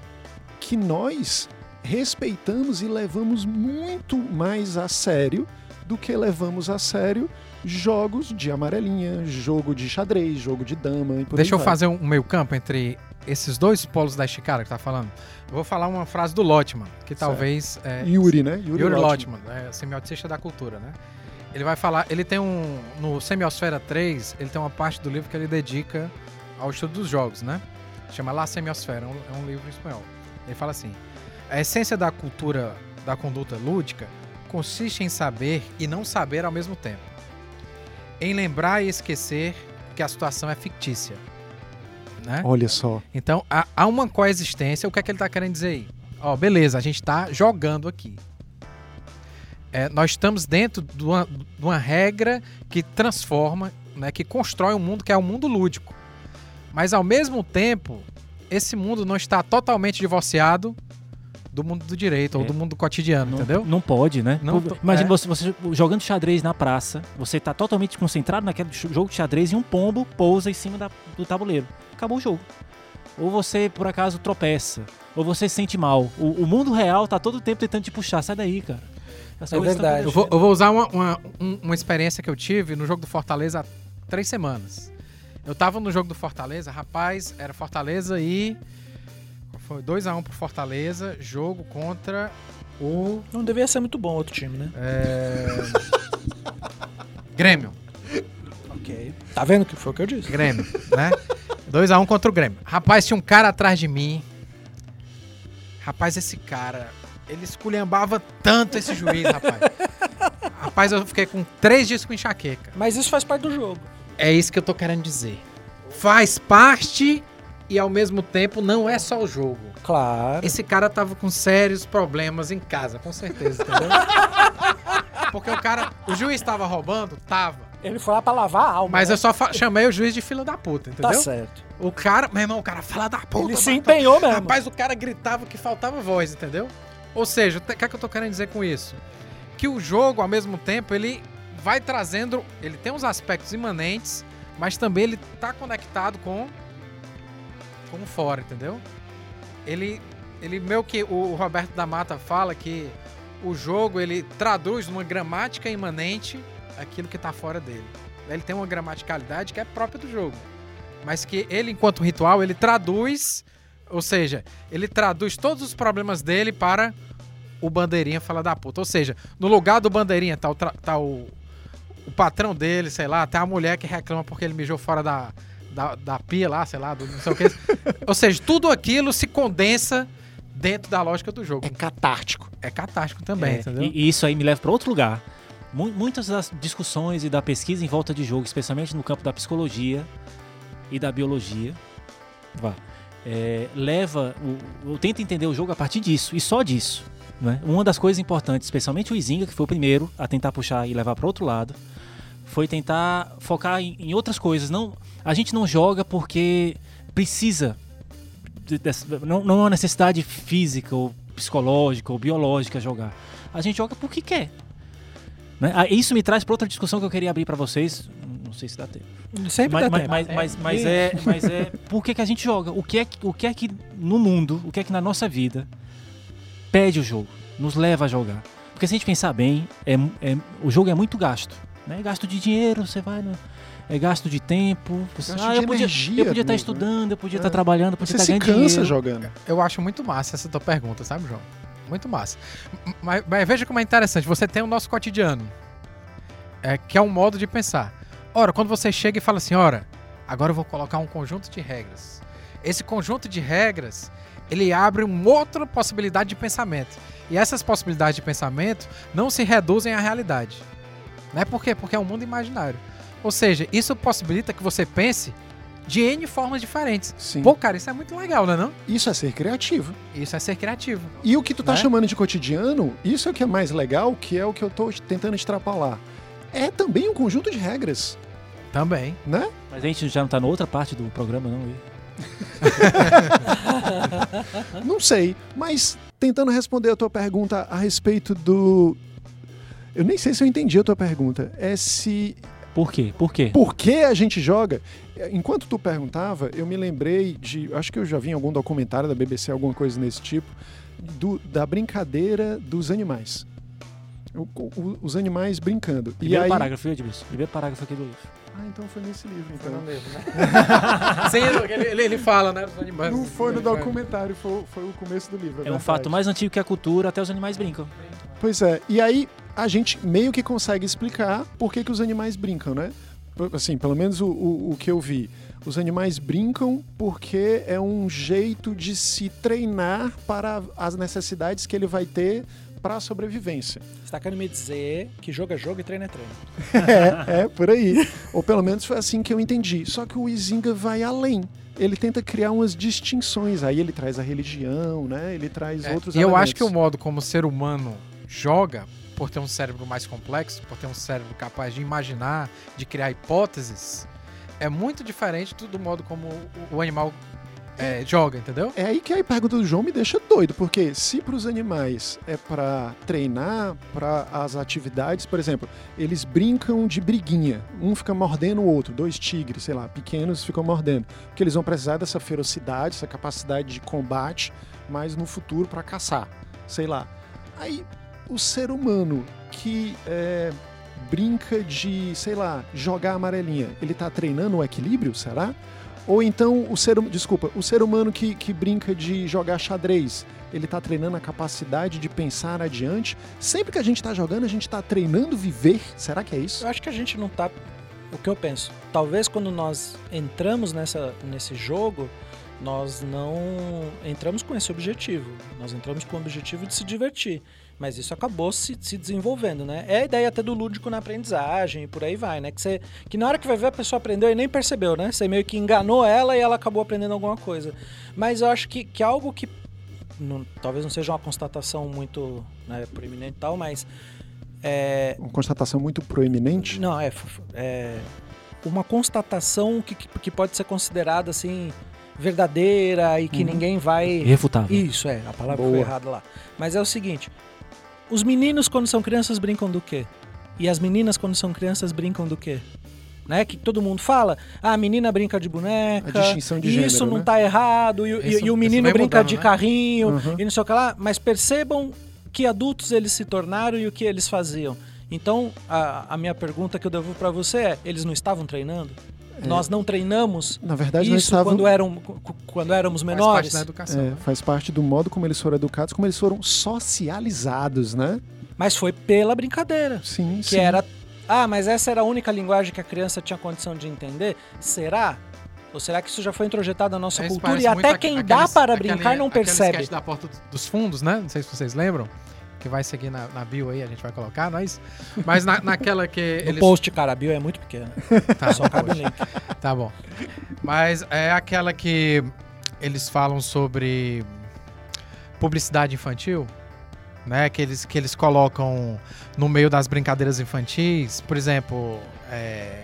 que nós respeitamos e levamos muito mais a sério do que levamos a sério jogos de amarelinha, jogo de xadrez, jogo de dama e por Deixa eu vai. fazer um meio campo entre esses dois polos da esticada que tá falando. Eu vou falar uma frase do Lotman, que talvez. É, Yuri, né? Yuri, Yuri Lotman. Lotman, é, semioticista da cultura, né? Ele vai falar, ele tem um no Semiosfera 3, ele tem uma parte do livro que ele dedica ao estudo dos jogos, né? Chama La Semiosfera, é um, é um livro em espanhol. Ele fala assim: a essência da cultura da conduta lúdica consiste em saber e não saber ao mesmo tempo. Em lembrar e esquecer que a situação é fictícia. Né? Olha só. Então, há, há uma coexistência. O que é que ele tá querendo dizer aí? Ó, beleza, a gente tá jogando aqui. É, nós estamos dentro de uma, de uma regra que transforma, né, que constrói um mundo que é o um mundo lúdico. Mas, ao mesmo tempo, esse mundo não está totalmente divorciado do mundo do direito ou É. do mundo cotidiano, Não, entendeu? não pode, né? Não Imagina é. você, você jogando xadrez na praça, você tá totalmente concentrado naquele jogo de xadrez e um pombo pousa em cima da- do tabuleiro. Acabou o jogo. Ou você, por acaso, tropeça. Ou você se sente mal. O, o mundo real tá todo tempo tentando te puxar. Sai daí, cara. As É verdade. Eu vou, eu vou usar uma, uma, um- uma experiência que eu tive no jogo do Fortaleza há três semanas. Eu tava no jogo do Fortaleza, rapaz, era Fortaleza e. Foi 2x1 pro Fortaleza, jogo contra o. Não devia ser muito bom outro time, né? é, Grêmio. Ok. Tá vendo que foi o que eu disse? Grêmio, né? 2x1 contra o Grêmio. Rapaz, tinha um cara atrás de mim. Rapaz, esse cara, ele esculhambava tanto esse juiz, rapaz. Rapaz, eu fiquei com três dias com enxaqueca. Mas isso faz parte do jogo. É isso que eu tô querendo dizer. Faz parte e ao mesmo tempo não é só o jogo. Claro. Esse cara tava com sérios problemas em casa, com certeza, entendeu? Porque o cara, o juiz tava roubando? Tava. Ele foi lá pra lavar a alma. Mas né? eu só chamei o juiz de fila da puta, Tá entendeu? certo. O cara, meu irmão, o cara fala da puta. Ele se empenhou mesmo. Rapaz, o cara gritava que faltava voz, entendeu? Ou seja, o que é que eu tô querendo dizer com isso? Que o jogo, ao mesmo tempo, ele vai trazendo. Ele tem uns aspectos imanentes, mas também ele tá conectado com. Com o fora, entendeu? Ele. Ele meio que. O Roberto da Mata fala que o jogo ele traduz numa gramática imanente aquilo que tá fora dele. Ele tem uma gramaticalidade que é própria do jogo. Mas que ele, enquanto ritual, ele traduz. Ou seja, ele traduz todos os problemas dele para o bandeirinha fala da puta. Ou seja, no lugar do bandeirinha tá o, tá o, o patrão dele, sei lá, tem a mulher que reclama porque ele mijou fora da, da, da pia lá, sei lá, do não sei o que. Ou seja, tudo aquilo se condensa dentro da lógica do jogo. É catártico. É catástrofe também, É, entendeu? E, isso aí me leva para outro lugar. Mu- Muitas das discussões e da pesquisa em volta de jogo, especialmente no campo da psicologia e da biologia, vá, é, leva, o, eu tento entender o jogo a partir disso e só disso. Né? Uma das coisas importantes, especialmente o Izinga, que foi o primeiro a tentar puxar e levar para outro lado, foi tentar focar em, em outras coisas. Não, a gente não joga porque precisa, não, não é uma necessidade física ou psicológica ou biológica jogar. A gente joga porque quer. Né? Ah, Isso me traz para outra discussão que eu queria abrir para vocês. Não sei se dá tempo. Sempre Mas, dá mas, tempo. mas, mas, mas é, mas é por que, que a gente joga? O que, é que, o que é que no mundo, o que é que na nossa vida pede o jogo, nos leva a jogar? Porque se a gente pensar bem, é, é- o jogo é muito gasto. Né? Gasto de dinheiro, você vai. No, é gasto de tempo. Você, Gasto ah, de eu podia, eu podia estar né? estudando, eu podia É. estar trabalhando, eu podia Você estar se ganhando cansa dinheiro. jogando. Eu acho muito massa essa tua pergunta, sabe, João? Muito massa. Mas, mas veja como é interessante. Você tem o nosso cotidiano, é, que é um modo de pensar. Ora, quando você chega e fala assim, ora, agora eu vou colocar um conjunto de regras. Esse conjunto de regras, ele abre uma outra possibilidade de pensamento. E essas possibilidades de pensamento não se reduzem à realidade. Né? Por quê? Porque é um mundo imaginário. Ou seja, isso possibilita que você pense de N formas diferentes. Sim. Pô, cara, isso é muito legal, né não? Isso é ser criativo. Isso é ser criativo. E o que tu tá Né? chamando de cotidiano, isso é o que é mais legal, que é o que eu tô tentando extrapolar. É também um conjunto de regras, Também. né? Mas a gente já não tá na outra parte do programa, não? Não sei, mas tentando responder a tua pergunta a respeito do. Eu nem sei se eu entendi a tua pergunta. É se. Por quê? Por quê? Por que a gente joga? Enquanto tu perguntava, eu me lembrei de. Acho que eu já vi em algum documentário da BBC, alguma coisa nesse tipo, do- da brincadeira dos animais. O- o- os animais brincando. E Primeiro aí. parágrafo, Edmilson? Primeiro parágrafo aqui do livro. Ah, então foi nesse livro, então. Sim, ele, ele, ele fala, né? Dos animais. Não foi no documentário, foi, foi o começo do livro. É um verdade. fato mais antigo que a cultura, até os animais brincam. Pois é, e aí a gente meio que consegue explicar por que, que os animais brincam, né? Assim, pelo menos o, o, o que eu vi. Os animais brincam porque é um jeito de se treinar para as necessidades que ele vai ter para a sobrevivência. Você tá querendo me dizer que jogo é jogo e treino é treino. É, é, por aí. Ou pelo menos foi assim que eu entendi. Só que o Izinga vai além. Ele tenta criar umas distinções. Aí ele traz a religião, né? Ele traz É, outros e eu elementos. acho que o modo como o ser humano joga, por ter um cérebro mais complexo, por ter um cérebro capaz de imaginar, de criar hipóteses, é muito diferente do, do modo como o, animal é, joga, entendeu? É aí que a pergunta do João me deixa doido, porque se para os animais é para treinar para as atividades, por exemplo, eles brincam de briguinha, um fica mordendo o outro, dois tigres, sei lá, pequenos ficam mordendo, porque eles vão precisar dessa ferocidade, essa capacidade de combate, mas no futuro para caçar, sei lá. Aí o ser humano que é, brinca de, sei lá, jogar amarelinha, ele tá treinando o equilíbrio, será? Ou então o ser, hum- desculpa, o ser humano que, que brinca de jogar xadrez, ele tá treinando a capacidade de pensar adiante. Sempre que a gente tá jogando, a gente tá treinando viver. Será que é isso? Eu acho que a gente não tá. O que eu penso? Talvez quando nós entramos nessa, nesse jogo, nós não entramos com esse objetivo. Nós entramos com o objetivo de se divertir. Mas isso acabou se, se desenvolvendo, né? É a ideia até do lúdico na aprendizagem e por aí vai, né? Que, você, que na hora que vai ver a pessoa aprendeu e nem percebeu, né? Você meio que enganou ela e ela acabou aprendendo alguma coisa. Mas eu acho que, que algo que não- talvez não seja uma constatação muito né, proeminente e tal, mas é, Uma constatação muito proeminente. não, é, é uma constatação que, que pode ser considerada assim verdadeira e que Uhum. ninguém vai. Irrefutável. Isso, é, a palavra Boa. foi errada lá. Mas é o seguinte: os meninos, quando são crianças, brincam do quê? E as meninas, quando são crianças, brincam do quê? Né? Que todo mundo fala, ah, a menina brinca de boneca, de e gênero, isso não né? tá errado, e, o- e- Isso- e o isso menino brinca mudando, de né? carrinho, Uhum. e não sei o que lá, mas percebam que adultos eles se tornaram e o que eles faziam. Então, a, a minha pergunta que eu devo pra você é: eles não estavam treinando? É. Nós não treinamos Na verdade, nós isso estávamos. quando, eram, quando éramos Faz menores? parte da educação. É, né? faz parte do modo como eles foram educados, como eles foram socializados, né? Mas foi pela brincadeira. Sim, Que sim. era. Ah, mas essa era a única linguagem que a criança tinha condição de entender? Será? Ou será que isso já foi introjetado na nossa Isso cultura e até quem dá aqueles- para aquele- brincar não aquele percebe? sketch da porta dos fundos, né? Não sei se vocês lembram. Que vai seguir na, na bio aí, a gente vai colocar, nós. Mas na, naquela que No eles. post, cara, a bio é muito pequena. Tá, Só cabe o link. Tá bom. Mas é aquela que eles falam sobre publicidade infantil, né? Que eles, que eles colocam no meio das brincadeiras infantis, por exemplo, é,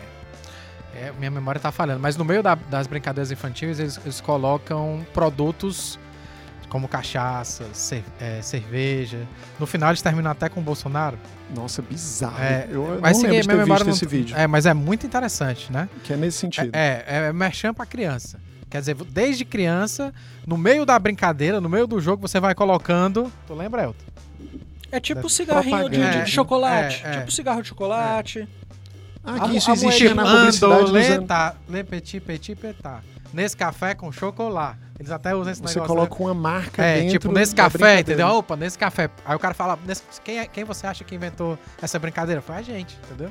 é, minha memória tá falhando, mas no meio da- das brincadeiras infantis eles, eles colocam produtos como cachaça, cer- é, cerveja. No final eles terminam até com o Bolsonaro. Nossa, bizarro. É, eu eu mas não lembro de minha ter memória visto não- esse vídeo. É, mas é muito interessante, né? Que é nesse sentido. É, é, é merchan pra criança. Quer dizer, desde criança, no meio da brincadeira, no meio do jogo, você vai colocando. Tu lembra, Elton? É tipo Da cigarrinho de, de- de chocolate. É, é. Tipo cigarro de chocolate. Ah, que isso a existia na publicidade. Andoleta, le petit, petit, petá. Nesse café com chocolate. Eles até usam esse Você negócio. coloca uma marca né? É, dentro tipo, nesse café, entendeu? Opa, nesse café. Aí o cara fala, nesse- quem, é- quem você acha que inventou essa brincadeira? Foi a gente, entendeu?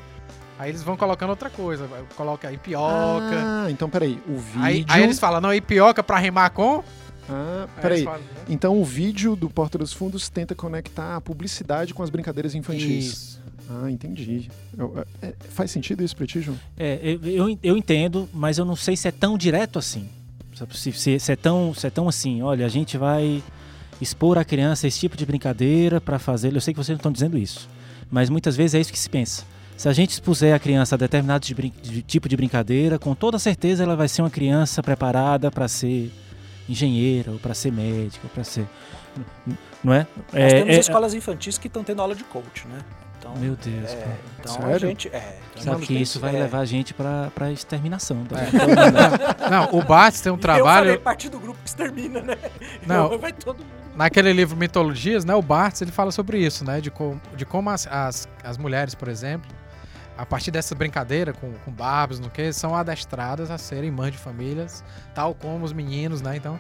Aí eles vão colocando outra coisa. Coloca ipioca. Ah, então peraí. O vídeo... aí, aí eles falam, não, ipioca pra rimar com. Ah, Aí peraí. falam, né? Então o vídeo do Porta dos Fundos tenta conectar a publicidade com as brincadeiras infantis. Isso. Ah, entendi. Eu- é, faz sentido isso pra ti, João? É, eu, eu, eu entendo, mas eu não sei se é tão direto assim. Se, se- se é tão, se é tão assim, olha, a gente vai expor a criança esse tipo de brincadeira para fazer. Eu sei que vocês não estão dizendo isso, mas muitas vezes é isso que se pensa. Se a gente expuser a criança a determinado de brin- de tipo de brincadeira, com toda certeza ela vai ser uma criança preparada para ser engenheira, ou para ser médica, ou para ser. Não é? Nós É, temos é- escolas infantis que estão tendo aula de coach, né? Então, Meu Deus, é, pô. então Sério? a gente. É, Sabe não, que isso vai é. levar a gente para a exterminação. tá? Não, o Bartz tem um Eu falei trabalho. parte do grupo que extermina, né? Não. Vai todo mundo. Naquele livro Mitologias, né? O Bartz ele fala sobre isso, né? De, com, de como as, as, as mulheres, por exemplo, a partir dessa brincadeira com, com barbos, no que, são adestradas a serem mães de famílias, tal como os meninos, né? Então,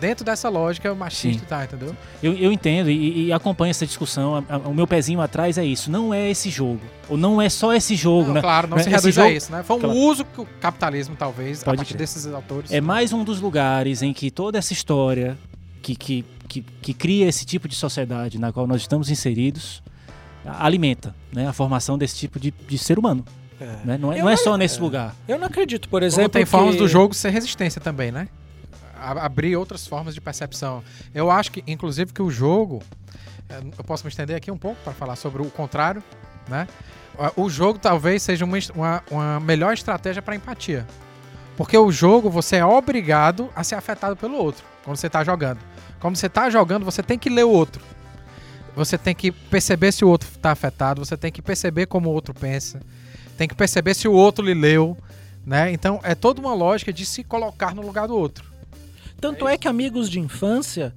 dentro dessa lógica machista, Sim. tá, entendeu? Eu, eu entendo e, e acompanho essa discussão. A- a- o meu pezinho atrás é isso. Não é esse jogo. Ou não é só esse jogo, Não, né? claro, não Né, se reduz a jogo- isso, né? Foi um Claro. uso que o capitalismo, talvez, Pode a partir crer. desses autores. É mais um dos lugares em que toda essa história que, que, que, que cria esse tipo de sociedade na qual nós estamos inseridos a- alimenta né, a formação desse tipo de, de ser humano. Né? Não, é, Eu não é não- só nesse lugar. Eu não acredito, por Como exemplo. tem formas que- do jogo ser resistência também, né? Abrir outras formas de percepção. Eu acho que, inclusive, que o jogo. eh, Eu posso me estender aqui um pouco para falar sobre o contrário, né? Ah, O jogo talvez seja uma, uma, uma melhor estratégia para empatia. Porque o jogo você é obrigado a ser afetado pelo outro quando você tá jogando. Quando você tá jogando, você tem que ler o outro. Você tem que perceber se o outro tá afetado, você tem que perceber como o outro pensa, tem que perceber se o outro lhe leu, né? Então é toda uma lógica de se colocar no lugar do outro. Tanto é, que amigos de infância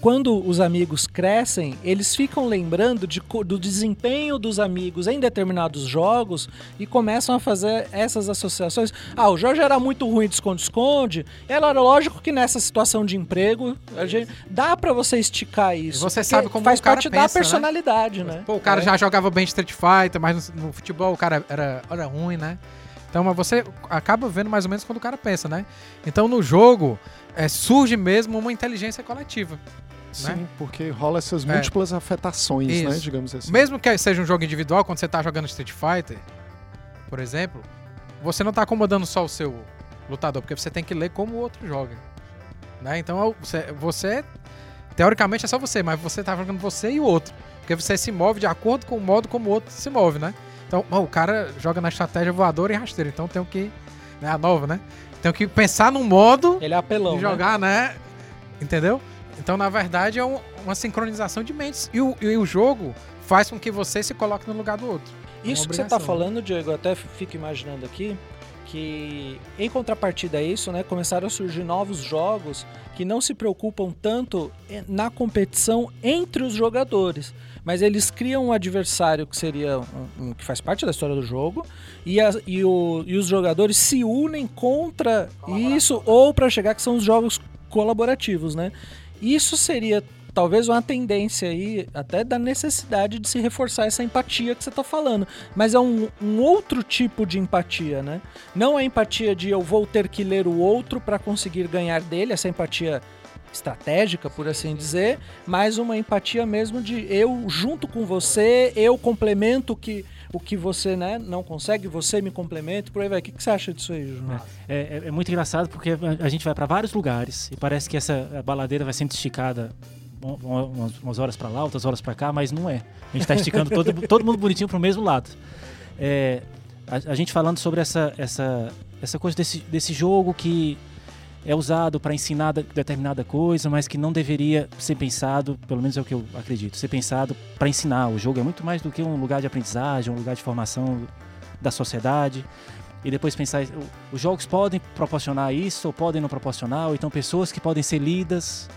quando os amigos crescem, eles ficam lembrando de do desempenho dos amigos em determinados jogos e começam a fazer essas associações. Ah, o Jorge era muito ruim de esconde-esconde. Era lógico que nessa situação de emprego, gente, dá pra você esticar isso. você porque sabe como faz o cara parte pensa, da né? personalidade, né? Pô, o cara É. já jogava bem Street Fighter, mas no, no futebol o cara era, era ruim, né? Então mas você acaba vendo mais ou menos quando o cara pensa, né? Então no jogo é, surge mesmo uma inteligência coletiva. Sim, porque rola essas É. múltiplas afetações, né? Isso. Digamos assim. Mesmo que seja um jogo individual, quando você tá jogando Street Fighter, por exemplo, você não tá acomodando só o seu lutador, porque você tem que ler como o outro joga. Né? Então você, você, teoricamente é só você, mas você tá jogando você e o outro. Porque você se move de acordo com o modo como o outro se move, né? Então, o cara joga na estratégia voadora e rasteira, então tem que. Né, a nova, né? Tem que pensar num modo Ele é apelão. de né? jogar, né? Entendeu? Então, na verdade, é um- uma sincronização de mentes. E o, e o jogo faz com que você se coloque no lugar do outro. Isso uma que você tá né? falando, Diego, eu até fico imaginando aqui que em contrapartida a isso, né, começaram a surgir novos jogos que não se preocupam tanto eh, na competição entre os jogadores, mas eles criam um adversário que seria um, um- que faz parte da história do jogo e, as- e o- e os jogadores se unem contra isso ou para chegar que são os jogos colaborativos, né? Isso seria talvez uma tendência aí até da necessidade de se reforçar essa empatia que você está falando. Mas é um, um outro tipo de empatia, né? Não a empatia de eu vou ter que ler o outro para conseguir ganhar dele, essa empatia estratégica, por assim dizer, mas uma empatia mesmo de eu junto com você, eu complemento o que o que você né, não consegue, você me complementa, por aí vai. O que, que você acha disso aí, Júnior? É, é- é muito engraçado porque a, gente vai para vários lugares e parece que essa baladeira vai sendo esticada um- um- umas, umas horas para lá, outras horas para cá, mas não é. A gente está esticando todo, todo mundo bonitinho para o mesmo lado. É, a, a gente falando sobre essa, essa, essa coisa desse, desse jogo que é usado para ensinar de- determinada coisa, mas que não deveria ser pensado, pelo menos é o que eu acredito, ser pensado para ensinar. O jogo é muito mais do que um lugar de aprendizagem, um lugar de formação da sociedade. E depois pensar, os jogos podem proporcionar isso ou podem não proporcionar, ou então pessoas que podem ser lidas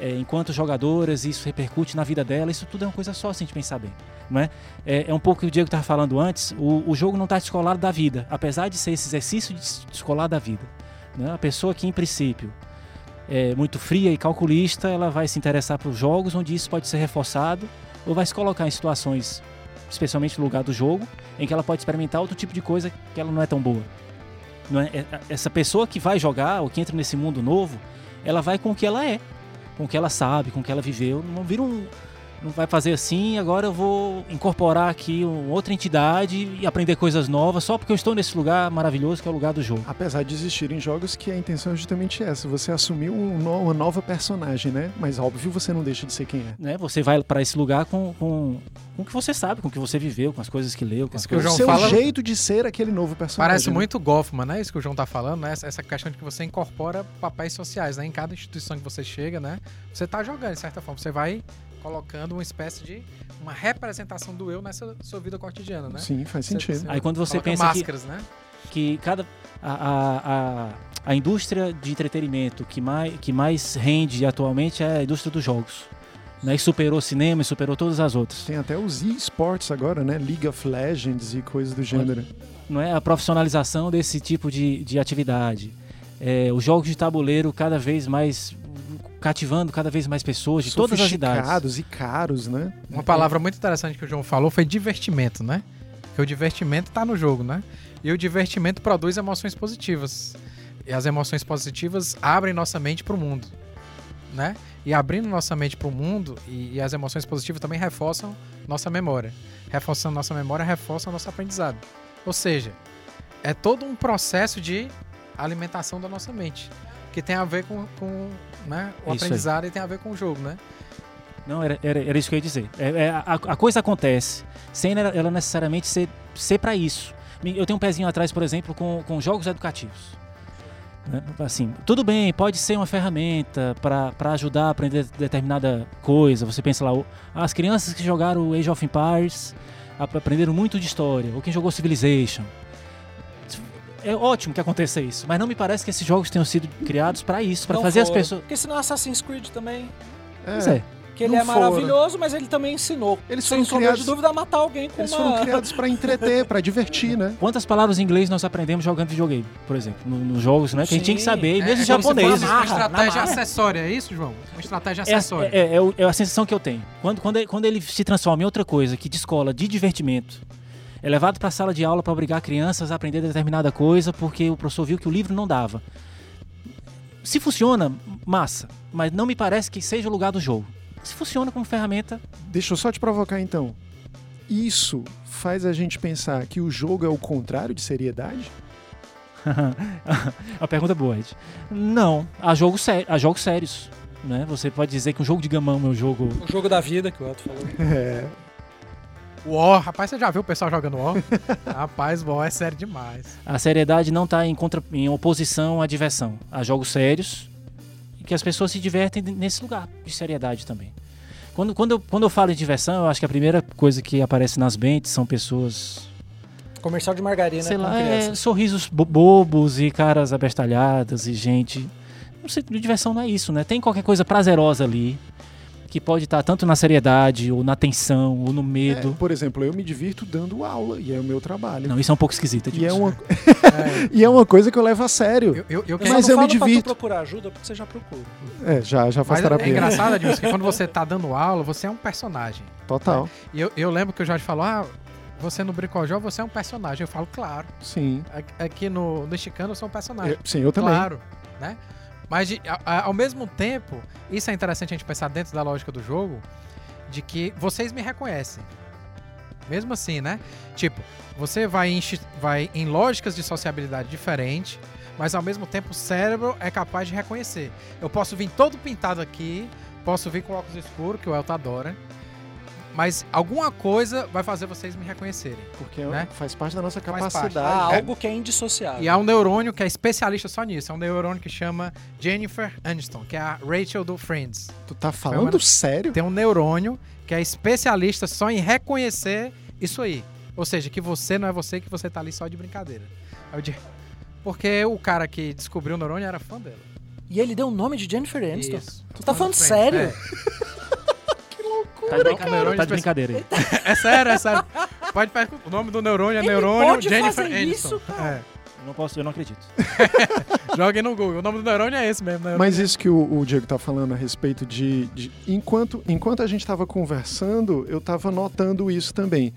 é, enquanto jogadoras, isso repercute na vida dela, isso tudo é uma coisa só, se a gente pensar bem. Não é? É, é um pouco o que o Diego estava falando antes, o, o jogo não está descolado da vida, apesar de ser esse exercício de descolar da vida. Né? A pessoa que, em princípio, é muito fria e calculista, ela vai se interessar por jogos onde isso pode ser reforçado, ou vai se colocar em situações, especialmente no lugar do jogo, em que ela pode experimentar outro tipo de coisa que ela não é tão boa. Não é? É- Essa pessoa que vai jogar, ou que entra nesse mundo novo, ela vai com o que ela é, com o que ela sabe, com o que ela viveu. Não vira um. Não vai fazer assim, agora eu vou incorporar aqui uma outra entidade e aprender coisas novas só porque eu estou nesse lugar maravilhoso que é o lugar do jogo. Apesar de existirem jogos que a intenção é justamente essa, você assumir um no- uma nova personagem, né? Mas óbvio você não deixa de ser quem é. Né? Você vai para esse lugar com, com, com o que você sabe, com o que você viveu, com as coisas que leu, com as Isso que o coisas... João Seu fala- jeito de ser aquele novo personagem. Parece né? muito Goffman, né? Isso que o João tá falando, né? Essa- Essa questão de que você incorpora papéis sociais, né? Em cada instituição que você chega, né? Você tá jogando, de certa forma. Você vai colocando uma espécie de uma representação do eu nessa sua vida cotidiana, né? Sim, faz Você- sentido. você Aí quando você pensa que- máscaras, né? que cada a, a, a, indústria de entretenimento que mais, que mais rende atualmente é a indústria dos jogos. Né? E superou o cinema e superou todas as outras. Tem até os esports agora, né? League of Legends e coisas do gênero. Não é a profissionalização desse tipo de, de atividade. É, os jogos de tabuleiro cada vez mais cativando cada vez mais pessoas de todas as idades. Sofisticados e caros, né? Uma palavra muito interessante que o João falou foi divertimento, né? Porque o divertimento tá no jogo, né? E o divertimento produz emoções positivas. E as emoções positivas abrem nossa mente para o mundo, né? E abrindo nossa mente para o mundo e, e as emoções positivas também reforçam nossa memória. Reforçando nossa memória, reforçam nosso aprendizado. Ou seja, é todo um processo de alimentação da nossa mente que tem a ver com, com né, o Isso aí. aprendizado e tem a ver com o jogo, né? Não, era, era, era isso que eu ia dizer. É, é, a, a coisa acontece sem ela, necessariamente ser, ser para isso. Eu tenho um pezinho atrás, por exemplo, com, com jogos educativos. Né? Assim, tudo bem, pode ser uma ferramenta para ajudar a aprender determinada coisa. Você pensa lá, as crianças que jogaram Age of Empires ap- aprenderam muito de história, ou quem jogou Civilization. É ótimo que aconteça isso, mas não me parece que esses jogos tenham sido criados para isso, para fazer as foram. pessoas. Porque senão Assassin's Creed também. Pois é. Que ele Não é foram. maravilhoso, mas ele também ensinou. Eles sem foram sombra criados- de dúvida, a matar alguém com Eles uma... foram criados pra entreter, pra divertir, né? Quantas palavras em inglês nós aprendemos jogando videogame, por exemplo, no- nos jogos, né? Que a gente tinha que Sim. saber, e É, mesmo é japonês. uma Narra, estratégia acessória, é isso, João? Uma estratégia É, acessória. é, é é a sensação que eu tenho. Quando, quando, ele, quando ele se transforma em outra coisa, que de escola, de divertimento, é levado para a sala de aula para obrigar crianças a aprender determinada coisa porque o professor viu que o livro não dava. Se funciona, massa, mas não me parece que seja o lugar do jogo. Se funciona como ferramenta, Deixa eu só te provocar então. Isso faz a gente pensar que o jogo é o contrário de seriedade? a pergunta é boa, Ed. Não, há jogos, sé- há jogos sérios. Né? Você pode dizer que um jogo de gamão é um jogo. O jogo da vida que o Elton falou. É. O War, rapaz, você já viu o pessoal jogando War? rapaz, o War é sério demais. A seriedade não está em, contra... em oposição à diversão. Há jogos sérios e que as pessoas se divertem nesse lugar de seriedade também. Quando, quando, eu, quando eu falo em diversão, eu acho que a primeira coisa que aparece nas mentes são pessoas, Comercial de margarina sei com lá, é, sorrisos bo- bobos e caras abestalhadas e gente. Não sei, diversão não é isso, né? Tem qualquer coisa prazerosa ali que pode estar tanto na seriedade ou na tensão ou no medo. É, por exemplo, eu me divirto dando aula e é o meu trabalho. Não, isso é um pouco esquisito. E é, uma, É, e é uma coisa que eu levo a sério. eu, eu, eu Mas eu não me divirto. procurar ajuda porque você já procura. É, já, já faz Mas é terapia. engraçado, Adilson, que quando você tá dando aula, você é um personagem. Total. E eu, eu lembro que o Jorge falou, ah, você no Bricojó, você é um personagem. Eu falo, claro. Sim. Aqui- Aqui no, no Chicano eu sou um personagem. Eu- sim, eu também. Claro, né? Mas de- a- ao mesmo tempo, isso é interessante a gente pensar dentro da lógica do jogo, de que vocês me reconhecem. Mesmo assim, né? Tipo, você vai em, vai em lógicas de sociabilidade diferente, mas ao mesmo tempo o cérebro é capaz de reconhecer. Eu posso vir todo pintado aqui, posso vir com óculos escuros, que o Elton adora, mas alguma coisa vai fazer vocês me reconhecerem. Porque Né? faz parte da nossa capacidade. Ah, É. algo que é indissociável. E há um neurônio que é especialista só nisso. É um neurônio que chama Jennifer Aniston, que é a Rachel do Friends. Tu tá falando uma- sério? Tem um neurônio que é especialista só em reconhecer isso aí. Ou seja, que você não é você, que você tá ali só de brincadeira. Aí eu digo, Porque o cara que descobriu o neurônio era fã dela. E ele deu o nome de Jennifer Aniston. Isso. Tu tá falando Friends, sério? É. Tá de, cara. brincadeira, tá de brincadeira aí. É sério, é sério. Pode pegar o nome do neurônio é Ele neurônio pode Jennifer fazer Aniston. isso, cara? É. Eu não posso, eu não acredito. Joguem no Google. O nome do neurônio é esse mesmo. neurônio. Mas isso que o, o Diego tá falando a respeito de. de- enquanto, enquanto a gente tava conversando, eu tava notando isso também.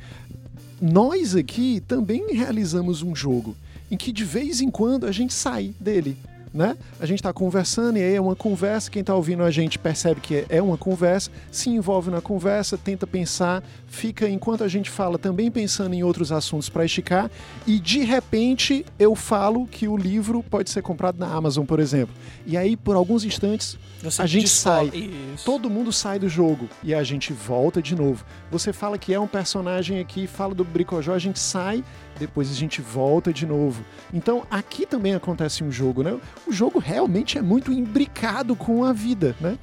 Nós aqui também realizamos um jogo em que de vez em quando a gente sai dele. Né? A gente tá conversando e aí é uma conversa. Quem tá ouvindo a gente percebe que é uma conversa, se envolve na conversa, tenta pensar, fica enquanto a gente fala também pensando em outros assuntos para esticar. E de repente eu falo que o livro pode ser comprado na Amazon, por exemplo. E aí, por alguns instantes, Você A gente sai. Isso. todo mundo sai do jogo e a gente volta de novo. Você fala que é um personagem aqui, fala do Bricojó, a gente sai, depois a gente volta de novo. Então, aqui também acontece um jogo, né? O jogo realmente é muito imbricado com a vida, né?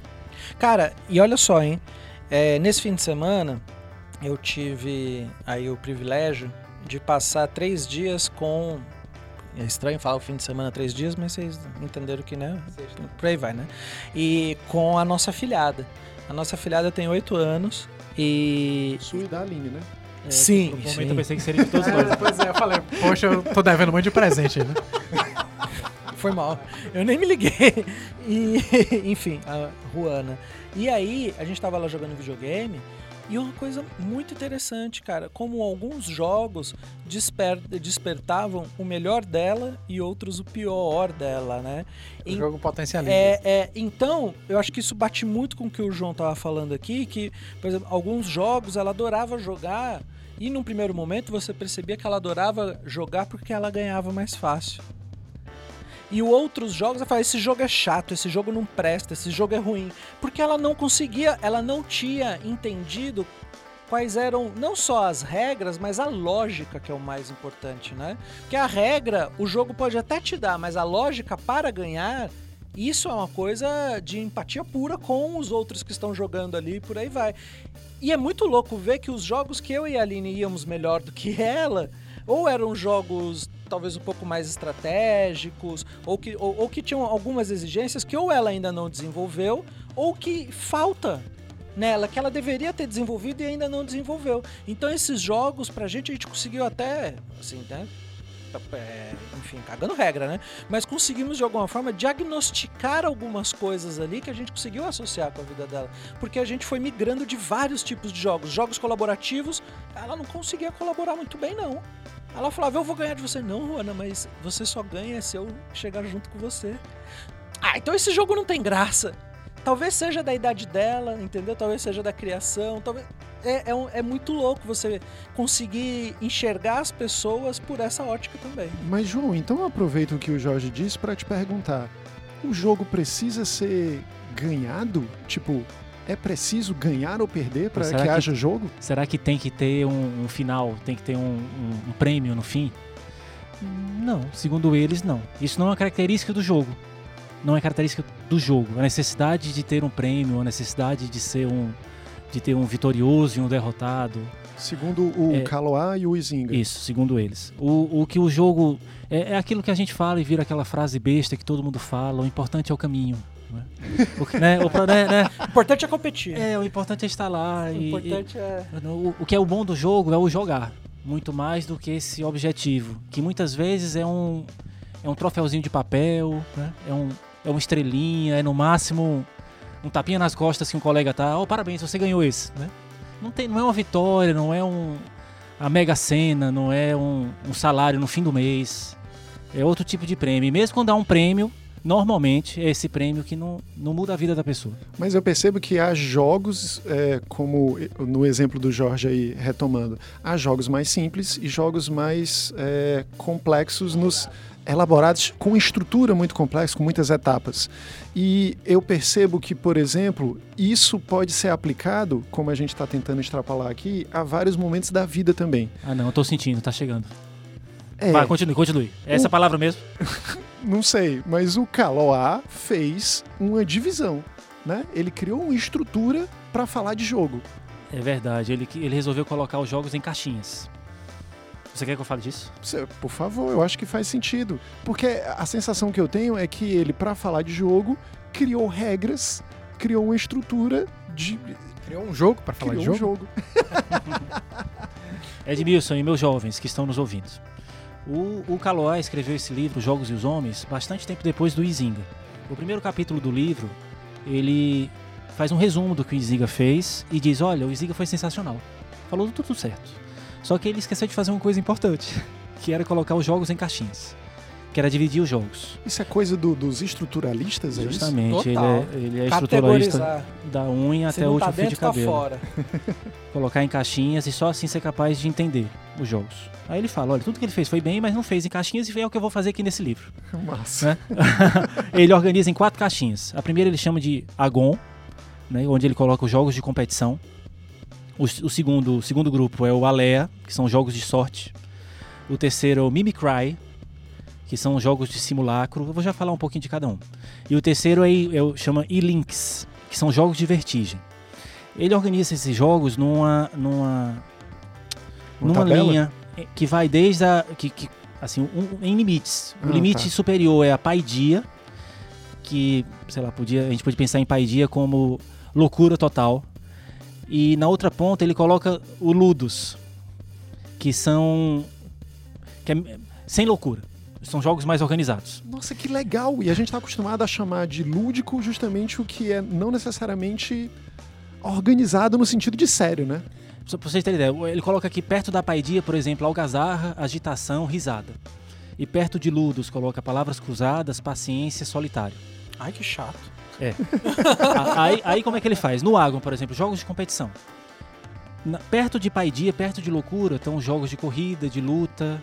Cara, e olha só, hein? É, nesse fim de semana, eu tive aí o privilégio de passar três dias com. É estranho falar o fim de semana três dias, mas vocês entenderam que, né? Por aí vai, né? E com a nossa filhada. A nossa filhada tem oito anos e. Sua e da Aline, né? É, Sim, Por um momento sim. eu pensei que seria de todos nós. É, pois é, eu falei, poxa, eu tô devendo um monte de presente, né? Foi mal. Eu nem me liguei. E, enfim, a Ruana. E aí, a gente tava lá jogando videogame. E uma coisa muito interessante, cara, como alguns jogos desper- despertavam o melhor dela e outros o pior dela, né? O jogo potencializa. É, é, então, eu acho que isso bate muito com o que o João tava falando aqui, que, por exemplo, alguns jogos ela adorava jogar e num primeiro momento você percebia que ela adorava jogar porque ela ganhava mais fácil. E outros jogos, ela fala, esse jogo é chato, esse jogo não presta, esse jogo é ruim. Porque ela não conseguia, ela não tinha entendido quais eram não só as regras, mas a lógica que é o mais importante, né? Porque a regra, o jogo pode até te dar, mas a lógica para ganhar, isso é uma coisa de empatia pura com os outros que estão jogando ali e por aí vai. E é muito louco ver que os jogos que eu e a Aline íamos melhor do que ela, ou eram jogos talvez um pouco mais estratégicos, ou que, ou, ou que tinham algumas exigências que ou ela ainda não desenvolveu, ou que falta nela, que ela deveria ter desenvolvido e ainda não desenvolveu. Então esses jogos, pra gente, a gente conseguiu até, assim, né? é, enfim, cagando regra, né? Mas conseguimos de alguma forma diagnosticar algumas coisas ali que a gente conseguiu associar com a vida dela. Porque a gente foi migrando de vários tipos de jogos. Jogos colaborativos, ela não conseguia colaborar muito bem, não. Ela falava, eu vou ganhar de você. Não, Ana, mas você só ganha se eu chegar junto com você. Ah, então esse jogo não tem graça. Talvez seja da idade dela, entendeu? Talvez seja da criação, talvez é, é, é muito louco você conseguir enxergar as pessoas por essa ótica também. Mas, João, então eu aproveito o que o Jorge disse para te perguntar: o jogo precisa ser ganhado? Tipo, é preciso ganhar ou perder para que, que- haja jogo? Será que tem que ter um, um final, tem que ter um, um- um prêmio no fim? Não, segundo eles, não. Isso não é uma característica do jogo. Não é característica do jogo. A necessidade de ter um prêmio, a necessidade de ser um, de ter um vitorioso e um derrotado. Segundo o É. Kaloa e o Izinga. Isso, segundo eles. O, o que o jogo. É, é aquilo que a gente fala e vira aquela frase besta que todo mundo fala: o importante é o caminho. Né? O, que- né, o né, né? O importante é competir. É, o importante é estar lá. o e- importante é. O, o que é o bom do jogo é o jogar, muito mais do que esse objetivo, que muitas vezes é um é um troféuzinho de papel, né? é, um, é uma estrelinha, é no máximo um tapinha nas costas que um colega tá, oh, parabéns, você ganhou esse, né? Não tem, não é uma vitória, não é um a mega cena, não é um, um salário no fim do mês, é outro tipo de prêmio. E mesmo quando há um prêmio, normalmente é esse prêmio que não, não muda a vida da pessoa. Mas eu percebo que há jogos, é, como no exemplo do Jorge aí, retomando, há jogos mais simples e jogos mais é, complexos nos elaborados com estrutura muito complexa, com muitas etapas. E eu percebo que, por exemplo, isso pode ser aplicado, como a gente está tentando extrapolar aqui, a vários momentos da vida também. Ah não, eu tô sentindo, tá chegando. É, Vai, continue, continue. É essa O- palavra mesmo? não sei, mas o Kaloa fez uma divisão, né? Ele criou uma estrutura para falar de jogo. É verdade, ele, ele resolveu colocar os jogos em caixinhas. Você quer que eu fale disso? Por favor, eu acho que faz sentido. Porque a sensação que eu tenho é que ele, para falar de jogo, criou regras, criou uma estrutura de. Criou um jogo pra falar criou de um jogo? jogo. Edmilson e meus jovens que estão nos ouvindo. O, o Kaloa escreveu esse livro, Jogos e os Homens, bastante tempo depois do Izinga. O primeiro capítulo do livro, ele faz um resumo do que o Izinga fez e diz, olha, o Izinga foi sensacional. Falou tudo certo. Só que ele esqueceu de fazer uma coisa importante, que era colocar os jogos em caixinhas. Que era dividir os jogos. Isso é coisa do- dos estruturalistas, é isso? Justamente, ele é, ele é estruturalista Categorizar. da unha até o tá último fio de tá cabelo. fora. colocar em caixinhas e só assim ser capaz de entender os jogos. Aí ele fala, olha, tudo que ele fez foi bem, mas não fez em caixinhas e é o que eu vou fazer aqui nesse livro. Massa. ele organiza em quatro caixinhas. A primeira ele chama de Agon, né, onde ele coloca os jogos de competição. O, o segundo, o segundo grupo é o Alea, que são jogos de sorte. O terceiro é o Mimicry, que são jogos de simulacro. Eu vou já falar um pouquinho de cada um. E o terceiro é, é, chama E-Links, que são jogos de vertigem. Ele organiza esses jogos numa, numa, Uma numa tabela? linha que vai desde a. Que, que, assim, um- em limites. O Ah, limite tá. superior é a paidia, que, sei lá, podia, a gente pode pensar em paidia como loucura total. E na outra ponta ele coloca o Ludus, que são. Que é, sem loucura. São jogos mais organizados. Nossa, que legal! E a gente está acostumado a chamar de lúdico justamente o que é não necessariamente organizado no sentido de sério, né? Só pra vocês terem ideia, ele coloca aqui perto da paidia, por exemplo, algazarra, agitação, risada. E perto de Ludus coloca palavras cruzadas, paciência, solitário. Ai, que chato. A- aí, aí como é que ele faz? No Agon, por exemplo, jogos de competição. Na- perto de paidia, perto de loucura, estão os jogos de corrida, de luta,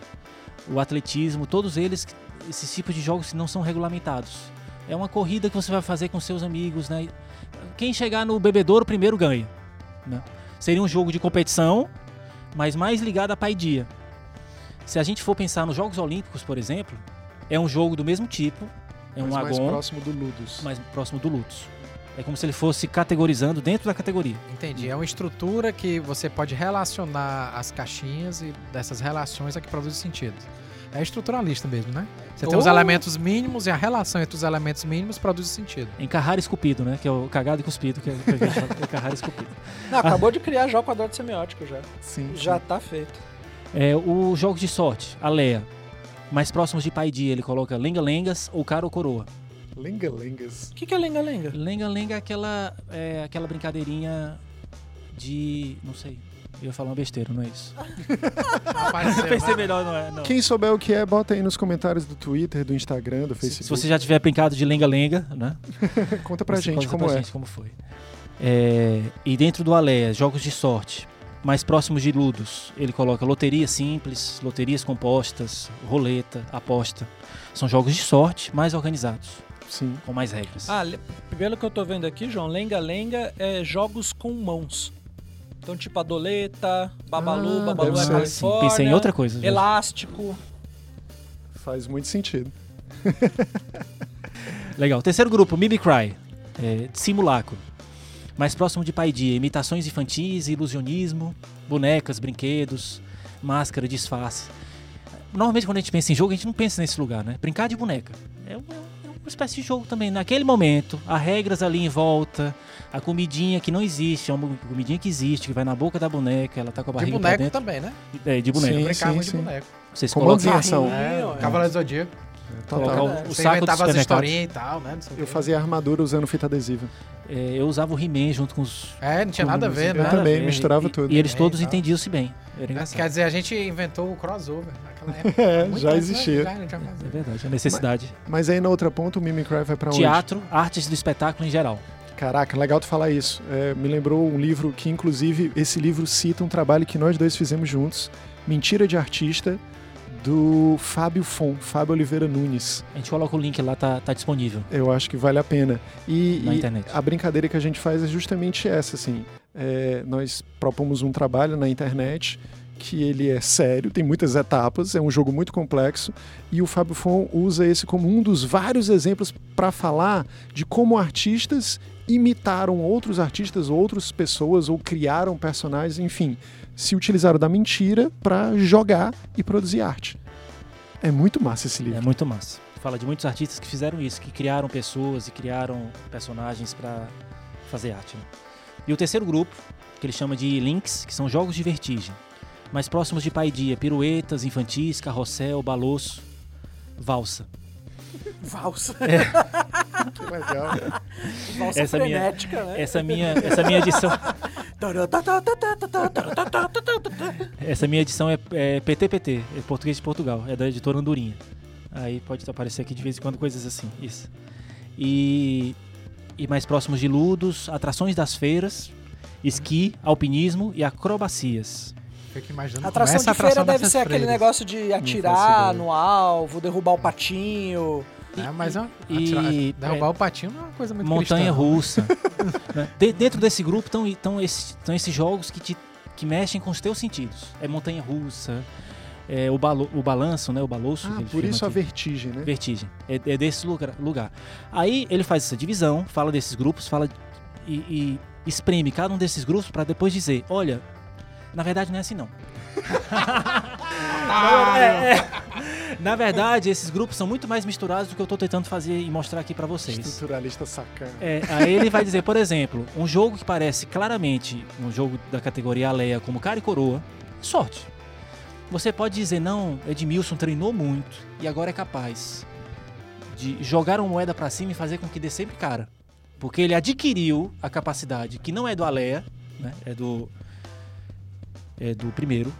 o atletismo, todos eles, esses tipos de jogos que não são regulamentados. É uma corrida que você vai fazer com seus amigos, né? Quem chegar no bebedouro primeiro ganha. né? Seria um jogo de competição, mas mais ligado à paidia. Se a gente for pensar nos Jogos Olímpicos, por exemplo, é um jogo do mesmo tipo, é um Mas mais Agon, próximo do Ludus. mais próximo do Lutus. É como se ele fosse categorizando dentro da categoria. Entendi. É uma estrutura que você pode relacionar as caixinhas e dessas relações é que produz sentido. É estruturalista mesmo, né? Você tem Oh. os elementos mínimos e a relação entre os elementos mínimos produz sentido. Encarrar esculpido, né? Que é o cagado e cuspido, que, é, que a gente fala, encarrar esculpido. Não, acabou de criar já o quadrado semiótico já. Sim. Já tá feito. É, o jogos de sorte, a Leia. Mais próximos de pai dia, ele coloca lenga-lengas ou cara ou coroa. Lenga-lengas. O que, que é lenga-lenga? Lenga-lenga é aquela, é aquela brincadeirinha de. não sei. Eu ia falar uma besteira, não é isso. Apareceu, Pensei melhor, não é? Não. Quem souber o que é, bota aí nos comentários do Twitter, do Instagram, do Se Facebook. você já tiver brincado de lenga-lenga, né? Conta pra Você gente conta como pra é. gente como foi. É, e dentro do Alea, jogos de sorte, mais próximos de ludos, ele coloca loteria simples, loterias compostas, roleta, aposta. São jogos de sorte mais organizados, Sim. com mais regras. Ah, pelo que eu tô vendo aqui, João, lenga-lenga é jogos com mãos. Então, tipo a doleta, babalu, Ah, babalu é. Califórnia. Sim, pensei em outra coisa. já. Elástico. Faz muito sentido. Legal. Terceiro grupo, Mimicry, é, simulacro. Mais próximo de pai dia, imitações infantis, ilusionismo, bonecas, brinquedos, máscara, disfarce. Normalmente quando a gente pensa em jogo, a gente não pensa nesse lugar, né? Brincar de boneca. É uma, é uma espécie de jogo também. Naquele momento, há regras ali em volta, a comidinha que não existe, é uma comidinha que existe, que vai na boca da boneca, ela tá com a De barriga pra boneco dentro. também, né? É, de boneco. Sim, Brincava muito de sim. boneco. Vocês colocam em ação. É, É, é. Cavaleiro do Zodíaco. Colocar Total. o, o Você saco inventava as historinhas e tal, né? Eu quê. fazia armadura usando fita adesiva. É, eu usava o He-Man junto com os... É, não tinha nada a ver, Eu né? também a ver. misturava E- tudo. E eles É, todos tal. entendiam-se bem. Era engraçado. Quer dizer, a gente inventou o crossover naquela época. É, já existia. Já, já. É verdade, a necessidade. Mas aí na outra ponta o Mimicry vai pra onde? Teatro, artes do espetáculo em geral. Caraca, legal tu falar isso. É, me lembrou um livro que, inclusive, esse livro cita um trabalho que nós dois fizemos juntos, Mentira de Artista, do Fábio Fon, Fábio Oliveira Nunes. A gente coloca o link lá, tá, tá disponível Eu acho que vale a pena. E, na e internet. a brincadeira que a gente faz é justamente essa, assim. É, nós propomos um trabalho na internet que ele é sério, tem muitas etapas, é um jogo muito complexo e o Fábio Fon usa esse como um dos vários exemplos para falar de como artistas imitaram outros artistas, outras pessoas ou criaram personagens, enfim, se utilizaram da mentira para jogar e produzir arte. É muito massa esse É livro. muito massa. Fala de muitos artistas que fizeram isso, que criaram pessoas e criaram personagens pra fazer arte. né? E o terceiro grupo, que ele chama de links, que são jogos de vertigem. Mais próximos de pai dia, piruetas, infantis, carrossel, baloço, valsa. Valsa. Que legal. Valsa Essa minha- né? Essa minha, essa minha edição, essa minha edição é, é PTPT, é Português de Portugal, é da editora Andorinha. Aí pode aparecer aqui de vez em quando coisas assim, isso. E, e mais próximos de ludos, atrações das feiras, esqui, alpinismo e acrobacias. Fico imaginando A atração como é essa de feira atração deve dessas ser aquele freiras. negócio de atirar no alvo, derrubar o patinho. É, mas é uma- E- atirar- derrubar o patinho não é uma coisa muito Montanha cristã, não. russa. né? De- dentro desse grupo estão estão esses, tão esses jogos que, te, que mexem com os teus sentidos. É montanha russa, é o, balo, o balanço, né? O baloço. que Ah, por isso a aqui. vertigem, né? Vertigem. É, é desse lugar, lugar. Aí ele faz essa divisão, fala desses grupos, fala e, e espreme cada um desses grupos para depois dizer, olha, na verdade não é assim não. É, é. Na verdade, esses grupos são muito mais misturados do que eu estou tentando fazer e mostrar aqui para vocês. Estruturalista sacana. É, aí ele vai dizer, por exemplo, um jogo que parece claramente um jogo da categoria Aleia como cara e coroa, sorte. Você pode dizer, não, Edmilson treinou muito e agora é capaz de jogar uma moeda pra cima e fazer com que dê sempre cara. Porque ele adquiriu a capacidade que não é do Aleia, né? É do. É do primeiro,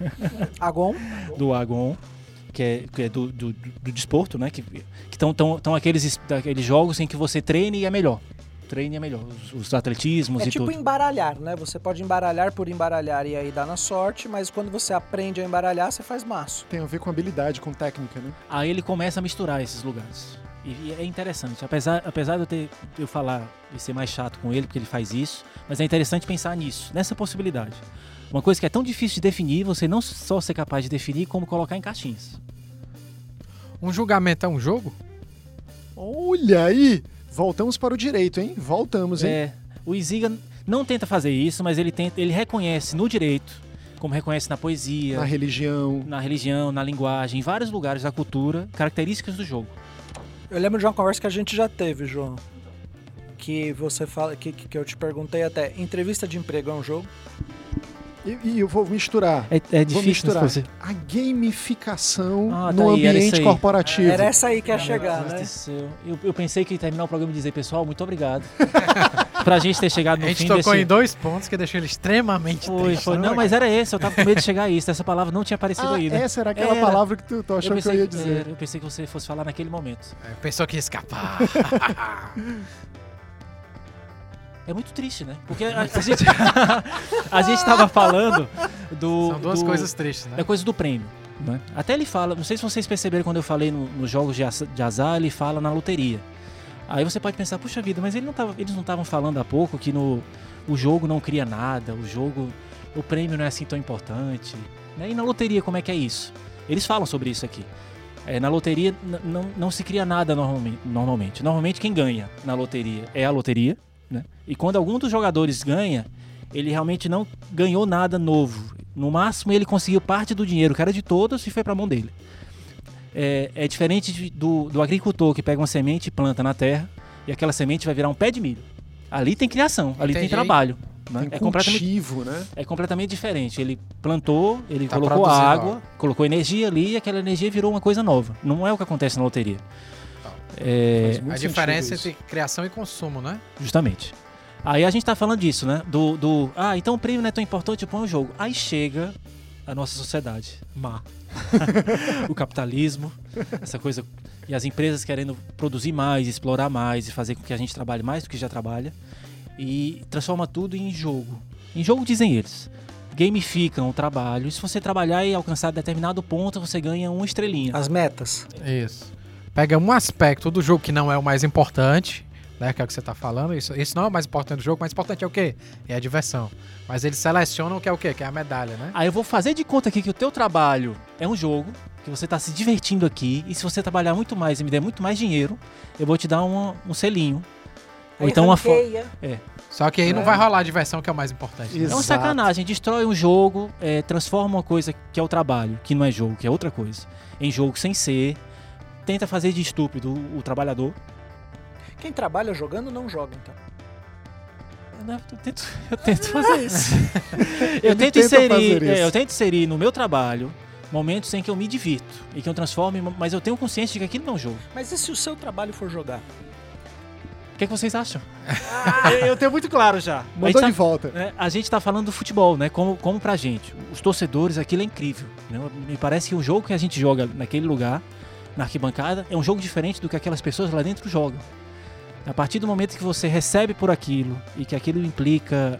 Agon. do Agon, que é, que é do, do, do- desporto, né? Que estão tão, tão aqueles, es- aqueles jogos em que você treina e é melhor. Treine é melhor. Os, os atletismos É e tipo tudo. embaralhar, né? Você pode embaralhar por embaralhar e aí dá na sorte, mas quando você aprende a embaralhar, você faz maço. Tem a ver com habilidade, com técnica, né? Aí ele começa a misturar esses lugares. E, e é interessante. Apesar, apesar de eu, ter, de eu falar e ser mais chato com ele, porque ele faz isso, mas é interessante pensar nisso, nessa possibilidade. Uma coisa que é tão difícil de definir, você não só ser capaz de definir, como colocar em caixinhas. Um julgamento é um jogo? Olha aí! Voltamos para o direito, hein? Voltamos, hein? É, o Isiga não tenta fazer isso, mas ele, tenta, ele reconhece no direito como reconhece na poesia, Na religião. na religião, na linguagem, em vários lugares da cultura, características do jogo. Eu lembro de uma conversa que a gente já teve, João. Que você fala, que, que eu te perguntei até, entrevista de emprego é um jogo? E, e eu vou misturar. É, é Vou misturar. A gamificação Ah, tá no aí, era ambiente aí. corporativo. Era essa aí que ia chegar, Deus né? Eu, eu pensei que ia terminar o programa e dizer, pessoal, muito obrigado. pra gente ter chegado no A gente fim tocou desse... em dois pontos que deixou ele extremamente Foi, triste. foi. né, Não, mas era esse, eu tava com medo de chegar a isso. Essa palavra não tinha aparecido Ah, ainda. essa era aquela Era. palavra que tu, tu achou que eu ia dizer. era, eu pensei que você fosse falar naquele momento. É, Pensou que ia escapar. É muito triste, né? Porque a, a gente a gente tava falando do São duas do- coisas tristes, né? da coisa do prêmio. Né? Até ele fala, não sei se vocês perceberam quando eu falei no- nos jogos de, de azar, ele fala na loteria. Aí você pode pensar, puxa vida, mas ele não tava- eles não estavam falando há pouco que no, o jogo não cria nada, o jogo, o prêmio não é assim tão importante. Né? E na loteria, como é que é isso? Eles falam sobre isso aqui. É, na loteria não, não se cria nada normalmente, normalmente. Normalmente quem ganha na loteria é a loteria. Né? E quando algum dos jogadores ganha, ele realmente não ganhou nada novo. No máximo ele conseguiu parte do dinheiro, que era de todos, e foi pra mão dele. É, é diferente de- do, do agricultor que pega uma semente e planta na terra, e aquela semente vai virar um pé de milho. Ali tem criação, ali tem Entendi. trabalho. né? Tem É, completamente, cultivo, né? é completamente diferente. Ele plantou, ele Tá colocou água, colocou energia ali e aquela energia virou uma coisa nova. Não é o que acontece na loteria. É, A diferença entre criação e consumo, né? Justamente. Aí a gente tá falando disso, né? Do, do ah, então o prêmio não é tão importante, põe o jogo. Aí chega a nossa sociedade má. o capitalismo, essa coisa. E as empresas querendo produzir mais, explorar mais e fazer com que a gente trabalhe mais do que já trabalha. E transforma tudo em jogo. Em jogo, dizem eles. Gamificam o trabalho. E se você trabalhar e alcançar determinado ponto, você ganha uma estrelinha. As metas. Isso. Pega um aspecto do jogo que não é o mais importante, né? Que é o que você tá falando. Isso, isso não é o mais importante do jogo. O mais importante é o quê? É a diversão. Mas eles selecionam o que é o quê? Que é a medalha, né? Aí eu vou fazer de conta aqui que o teu trabalho é um jogo, que você tá se divertindo aqui, e se você trabalhar muito mais e me der muito mais dinheiro, eu vou te dar uma- um selinho. Ou Aí então uma foto. ranqueia. Só que aí não É. vai rolar a diversão, que é o mais importante. né? É uma sacanagem, destrói um jogo, é, transforma uma coisa que é o trabalho, que não é jogo, que é outra coisa, em jogo sem ser. Tenta fazer de estúpido o, o trabalhador. Quem trabalha jogando não joga, então. Eu tento, eu tento fazer isso. eu tento inserir, fazer isso. é, eu tento inserir no meu trabalho momentos em que eu me divirto e que eu transforme, mas eu tenho consciência de que aquilo não é um jogo. Mas e se o seu trabalho for jogar? O que, é que vocês acham? eu tenho muito claro já. A Mandou gente, tá, de volta. né, a gente tá falando do futebol, né? Como, como pra gente. Os torcedores, aquilo é incrível. né? Me parece que o jogo que a gente joga naquele lugar, na arquibancada, é um jogo diferente do que aquelas pessoas lá dentro jogam. A partir do momento que você recebe por aquilo e que aquilo implica.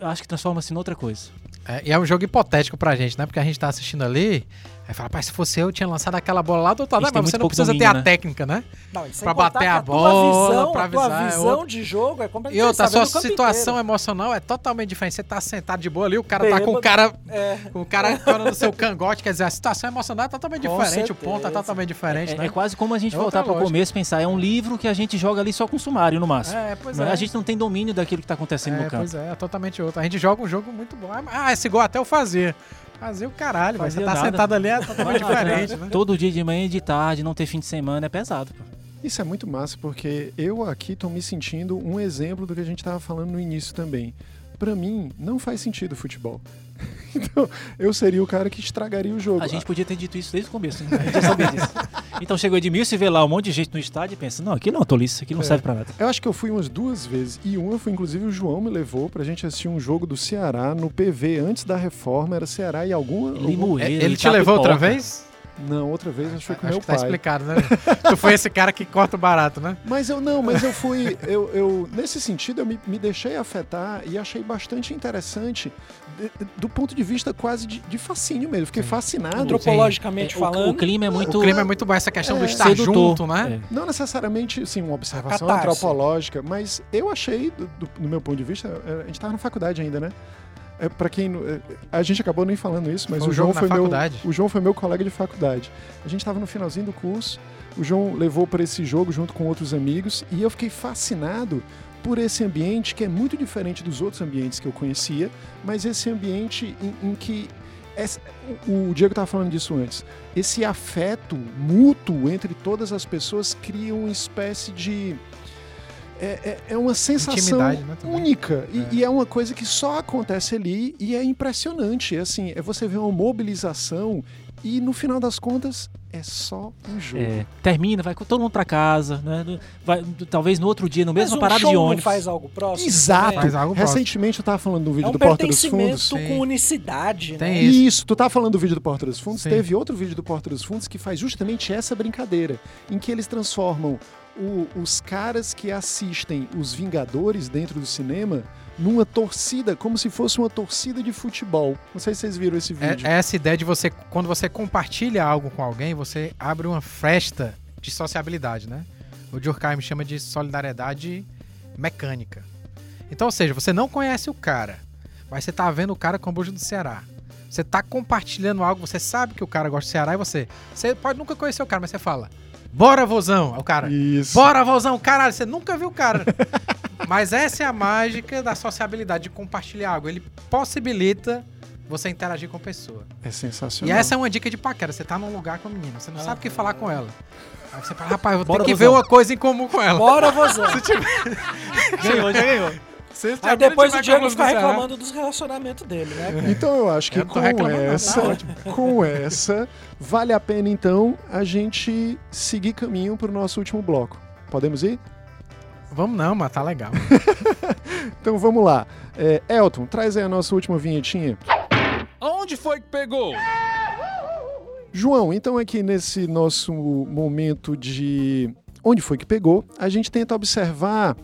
Acho que transforma-se em outra coisa. É, e é um jogo hipotético pra gente, né? Porque a gente tá assistindo ali, aí fala, pai, se fosse eu, eu tinha lançado aquela bola lá do outro lado. A gente Mas você não precisa ter domínio, a né? técnica, né? Não, Pra bater a tua bola, visão, pra a tua avisar, é visão outro. de jogo é completamente E outra, a sua situação inteiro. emocional é totalmente diferente. Você tá sentado de boa ali, o cara tá com o Bêbado. cara, É. com o cara no seu cangote, quer dizer, a situação emocional é totalmente Com diferente, o ponto é certeza. totalmente diferente, É, né? é quase como a gente É voltar pro lógica. começo e pensar. É um livro que a gente joga ali só com sumário no máximo. É, pois é? é. A gente não tem domínio daquilo que tá acontecendo é, no campo. pois é, é totalmente outro. A gente joga um jogo muito bom. Ah, esse gol até eu fazia. Fazia o caralho, mas você Fazia tá nada. sentado ali é totalmente diferente, né? Todo dia de manhã e de tarde, não ter fim de semana é pesado. pô. Isso é muito massa, porque eu aqui tô me sentindo um exemplo do que a gente tava falando no início também. Pra mim, não faz sentido o futebol. Então, eu seria o cara que estragaria o jogo. A gente podia ter dito isso desde o começo, né? A gente já sabia disso. Então chegou Edmilson e vê lá um monte de gente no estádio e pensa, não, aquilo é uma tolice, aquilo não É. serve pra nada. Eu acho que eu fui umas duas vezes. E uma foi, inclusive, o João me levou pra gente assistir um jogo do Ceará no PV antes da reforma. Era Ceará e alguma. algum- Limoeiro, Ele te tá levou outra vez? Não, outra vez acho que foi com Acho meu que tá pai. explicado, né? tu foi esse cara que corta o barato, né? Mas eu não, mas eu fui. Eu, eu- nesse sentido, eu me, me deixei afetar e achei bastante interessante de- do ponto de vista quase de, de fascínio mesmo. Fiquei fascinado. Antropologicamente É, o- falando. O, clima é muito O clima é muito bom, essa questão do É, estar sedutor. junto, né? É. Não necessariamente assim, uma observação Catarse. antropológica, mas eu achei, do, do- do meu ponto de vista, é, a gente estava na faculdade ainda, né? É, para quem. é, A gente acabou nem falando isso, mas Foi o João foi meu. O João foi meu colega de faculdade. A gente estava no finalzinho do curso, o João levou para esse jogo junto com outros amigos e eu fiquei fascinado por esse ambiente que é muito diferente dos outros ambientes que eu conhecia, mas esse ambiente em, em que essa- o Diego estava falando disso antes. Esse afeto mútuo entre todas as pessoas cria uma espécie de é, é- é uma sensação né, única e É. e é uma coisa que só acontece ali e é impressionante. É assim, é você ver uma mobilização e no final das contas é só um jogo. É, termina, vai com todo mundo pra casa, né? Vai, talvez no outro dia, no Mas mesma um parada show de não ônibus. faz algo próximo? Exato. também? Faz algo próximo. Recentemente eu tava falando do É vídeo um do Porta dos Fundos. Sim. com unicidade, Tem né? isso. Isso, tu tá falando do vídeo do Porta dos Fundos? Sim. Teve outro vídeo do Porta dos Fundos que faz justamente essa brincadeira, em que eles transformam o- os caras que assistem os Vingadores dentro do cinema numa torcida, como se fosse uma torcida de futebol. Não sei se vocês viram esse É, vídeo. é essa ideia de você, quando você compartilha algo com alguém, você abre uma festa de sociabilidade, né? O Durkheim chama de solidariedade mecânica. Então, ou seja, você não conhece o cara, mas você tá vendo o cara com o bujo do Ceará. Você tá compartilhando algo, você sabe que o cara gosta do Ceará e você. Você pode nunca conhecer o cara, mas você fala: Bora, vozão! Aí o cara. Isso. Bora, vozão! Caralho, você nunca viu o cara. Mas essa é a mágica da sociabilidade, de compartilhar algo. Ele possibilita você interagir com a pessoa. É E sensacional. essa é uma dica de paquera. Você tá num lugar com a menina, você não sabe o que falar com ela. Aí você fala, rapaz, eu vou Bora, ter que vozão. ver uma coisa em comum com ela. Bora, vozão. Ganhou, já ganhou. Se Aí depois o Diego fica reclamando dos relacionamentos dele, né? Então eu acho que Eu tô com tá essa, ótimo. com essa, vale a pena então a gente seguir caminho pro nosso último bloco. Podemos ir? Vamos não, mas tá legal. Então vamos lá. É, Elton, traz aí a nossa última vinhetinha. Aonde foi que pegou? João, então aqui nesse nosso momento de onde foi que pegou, a gente tenta observar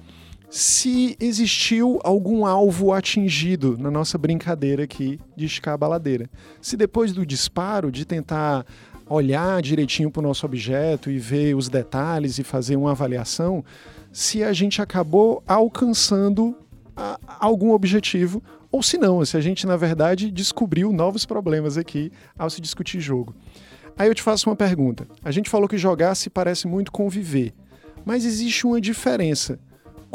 se existiu algum alvo atingido na nossa brincadeira aqui de esticar a baladeira. Se depois do disparo, de tentar olhar direitinho para o nosso objeto e ver os detalhes e fazer uma avaliação, se a gente acabou alcançando a- algum objetivo ou se não, se a gente na verdade descobriu novos problemas aqui ao se discutir jogo. Aí eu te faço uma pergunta. A gente falou que jogar se parece muito conviver, mas existe uma diferença.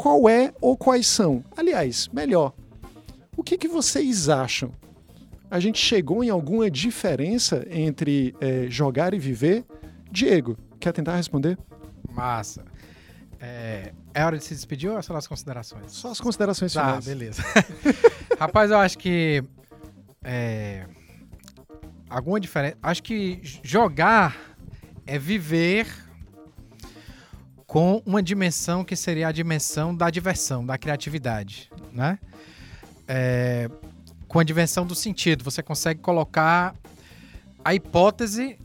Qual é ou quais são? Aliás, melhor, o que, que vocês acham? A gente chegou em alguma diferença entre eh, jogar e viver? Diego, quer tentar responder? Massa. É, é hora de se despedir ou é só as considerações? Só as considerações Tá, finais. beleza. Rapaz, eu acho que. É, alguma diferença. Acho que jogar é viver com uma dimensão que seria a dimensão da diversão, da criatividade, né? É, com a dimensão do sentido. Você consegue colocar a hipótese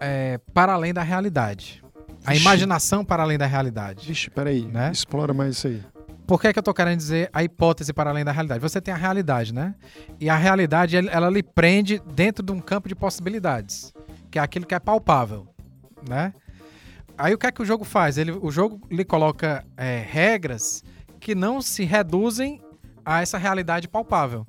é, para além da realidade. A Vixe. imaginação para além da realidade. Vixe, peraí, Né? explora mais isso aí. Por que, que eu tô querendo dizer a hipótese para além da realidade? Você tem a realidade, né? E a realidade, ela lhe prende dentro de um campo de possibilidades, que é aquilo que é palpável, né? Aí o que é que o jogo faz? Ele, o jogo lhe coloca é, regras que não se reduzem a essa realidade palpável.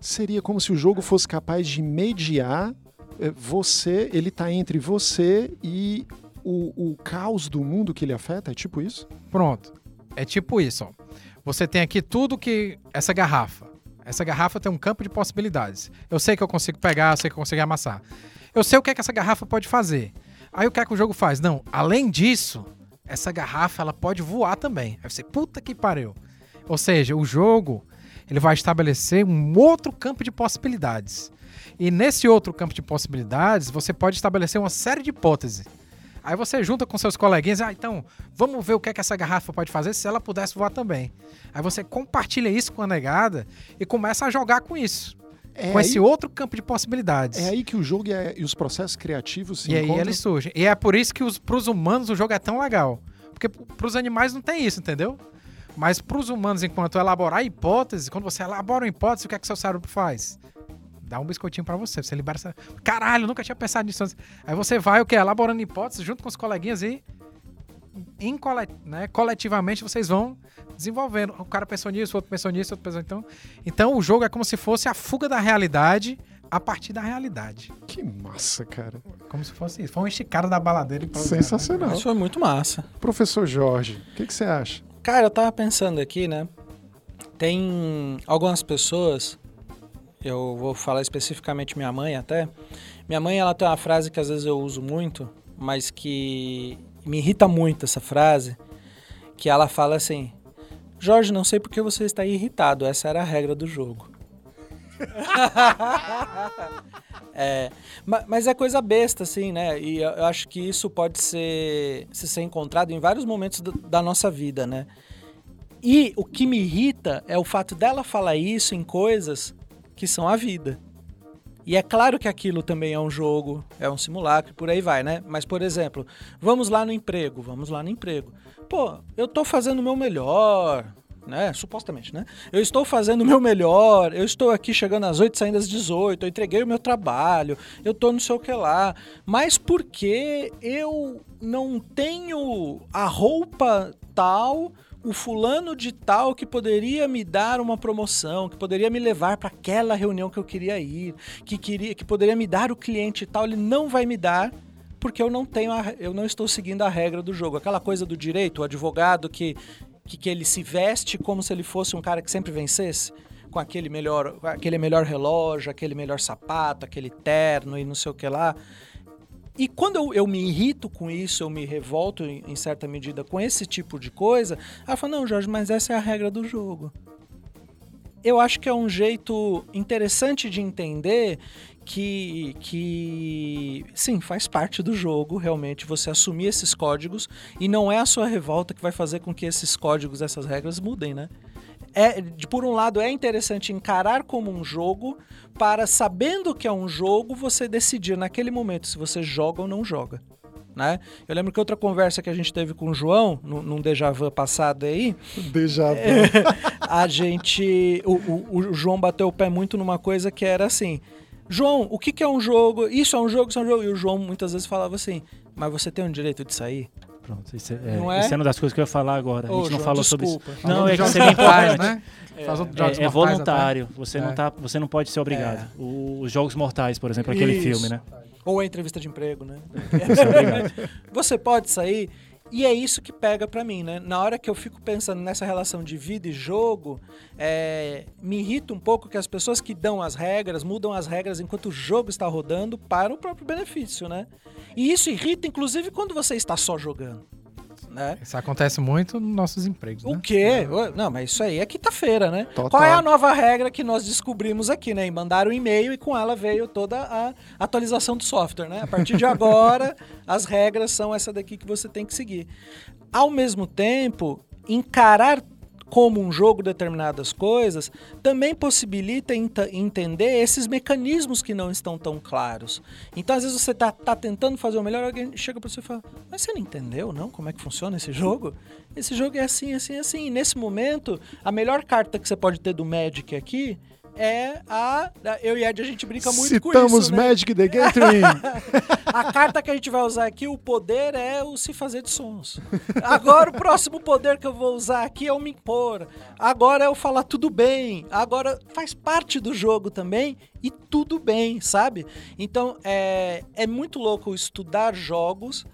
Seria como se o jogo fosse capaz de mediar eh, você, ele tá entre você e o, o caos do mundo que ele afeta? É tipo isso? Pronto. É tipo isso, ó. Você tem aqui tudo que. Essa garrafa. Essa garrafa tem um campo de possibilidades. Eu sei que eu consigo pegar, eu sei que eu consigo amassar. Eu sei o que é que essa garrafa pode fazer. Aí o que é que o jogo faz? Não, além disso, essa garrafa ela pode voar também. Aí você, puta que pariu. Ou seja, o jogo ele vai estabelecer um outro campo de possibilidades. E nesse outro campo de possibilidades, você pode estabelecer uma série de hipóteses. Aí você junta com seus coleguinhas, ah, então, vamos ver o que é que essa garrafa pode fazer se ela pudesse voar também. Aí você compartilha isso com a negada e começa a jogar com isso. É com aí, esse outro campo de possibilidades. é aí que o jogo e, a- e os processos criativos se e aí encontram. eles surgem. E é por isso que os, pros humanos o jogo é tão legal. Porque pros animais não tem isso, entendeu? Mas pros humanos, enquanto elaborar hipóteses, quando você elabora uma hipótese, o que é que seu cérebro faz? Dá um biscoitinho pra você. Você libera essa. Caralho, nunca tinha pensado nisso antes. Aí você vai o quê? Elaborando hipóteses junto com os coleguinhas e. Em cole... né? Coletivamente vocês vão desenvolvendo. O cara pensou nisso, o outro pensou nisso, o outro pensou então. Então o jogo é como se fosse a fuga da realidade a partir da realidade. Que massa, cara. Como se fosse isso. Foi um esticado da baladeira e pronto. Sensacional. Isso foi muito massa. Professor Jorge, o que, que você acha? Cara, eu tava pensando aqui, né? Tem algumas pessoas, eu vou falar especificamente minha mãe até. Minha mãe, ela tem uma frase que às vezes eu uso muito, mas que me irrita muito essa frase, que ela fala assim: Jorge, não sei porque você está irritado, essa era a regra do jogo. é, mas é coisa besta, assim, né? E eu acho que isso pode ser, se ser encontrado em vários momentos da nossa vida, né? E o que me irrita é o fato dela falar isso em coisas que são a vida. E é claro que aquilo também é um jogo, é um simulacro, por aí vai, né? Mas, por exemplo, vamos lá no emprego, vamos lá no emprego. Pô, eu tô fazendo o meu melhor, né? Supostamente, né? Eu estou fazendo o meu melhor, eu estou aqui chegando às 8, saindo às 18, eu entreguei o meu trabalho, eu tô não sei o que lá. Mas porque eu não tenho a roupa tal, o fulano de tal que poderia me dar uma promoção, que poderia me levar para aquela reunião que eu queria ir, que queria, que poderia me dar o cliente tal, ele não vai me dar porque eu não tenho a, eu não estou seguindo a regra do jogo. Aquela coisa do direito, o advogado que que, que ele se veste como se ele fosse um cara que sempre vencesse? Com aquele melhor, aquele melhor relógio, aquele melhor sapato, aquele terno e não sei o que lá. E quando eu, eu, me irrito com isso, eu me revolto em, em, certa medida com esse tipo de coisa, ela fala, não, Jorge, mas essa é a regra do jogo. Eu acho que é um jeito interessante de entender que, que sim, faz parte do jogo realmente você assumir esses códigos e não é a sua revolta que vai fazer com que esses códigos, essas regras mudem, né? É, por um lado, é interessante encarar como um jogo, para sabendo que é um jogo, você decidir naquele momento se você joga ou não joga. Né? Eu lembro que outra conversa que a gente teve com o João, num, num déjà vu passado aí. Déjà vu. É, a gente. O, o, o João bateu o pé muito numa coisa que era assim João, o que, que é um jogo? Isso é um jogo, isso é um jogo. E o João muitas vezes falava assim, mas você tem o direito de sair? Pronto, isso é, não é? Isso é uma das coisas que eu ia falar agora. Ô, a gente João, não falou desculpa. sobre isso. Não, é que você seria importante. né? É, é, é voluntário. Você, não É. tá, você não pode ser obrigado. É. O- Os Jogos Mortais, por exemplo, aquele Isso. filme, né? Ou a entrevista de emprego, né? É você pode sair. E é isso que pega pra mim, né? Na hora que eu fico pensando nessa relação de vida e jogo, é, me irrita um pouco que as pessoas que dão as regras, mudam as regras enquanto o jogo está rodando para o próprio benefício, né? E isso irrita, inclusive, quando você está só jogando, né? Isso acontece muito nos nossos empregos, O né? quê? Não, mas isso aí é quinta-feira, né? Total. Qual é a nova regra que nós descobrimos aqui, né? E mandaram um e-mail e com ela veio toda a atualização do software, né? A partir de agora, as regras são essa daqui que você tem que seguir. Ao mesmo tempo, encarar como um jogo determinadas coisas também possibilita enta- entender esses mecanismos que não estão tão claros. Então, às vezes, você tá, tá tentando fazer o melhor, alguém chega pra você e fala: Mas você não entendeu, não? Como é que funciona esse jogo? Esse jogo é assim, assim, assim. E nesse momento, a melhor carta que você pode ter do Magic aqui é a. Eu e Ed, a gente brinca muito com Citamos isso. Né? Magic the Gathering. A carta que a gente vai usar aqui, o poder é o se fazer de sons. Agora o próximo poder que eu vou usar aqui é o me impor. Agora é o falar tudo bem. Agora faz parte do jogo também e tudo bem, sabe? Então é, é muito louco estudar jogos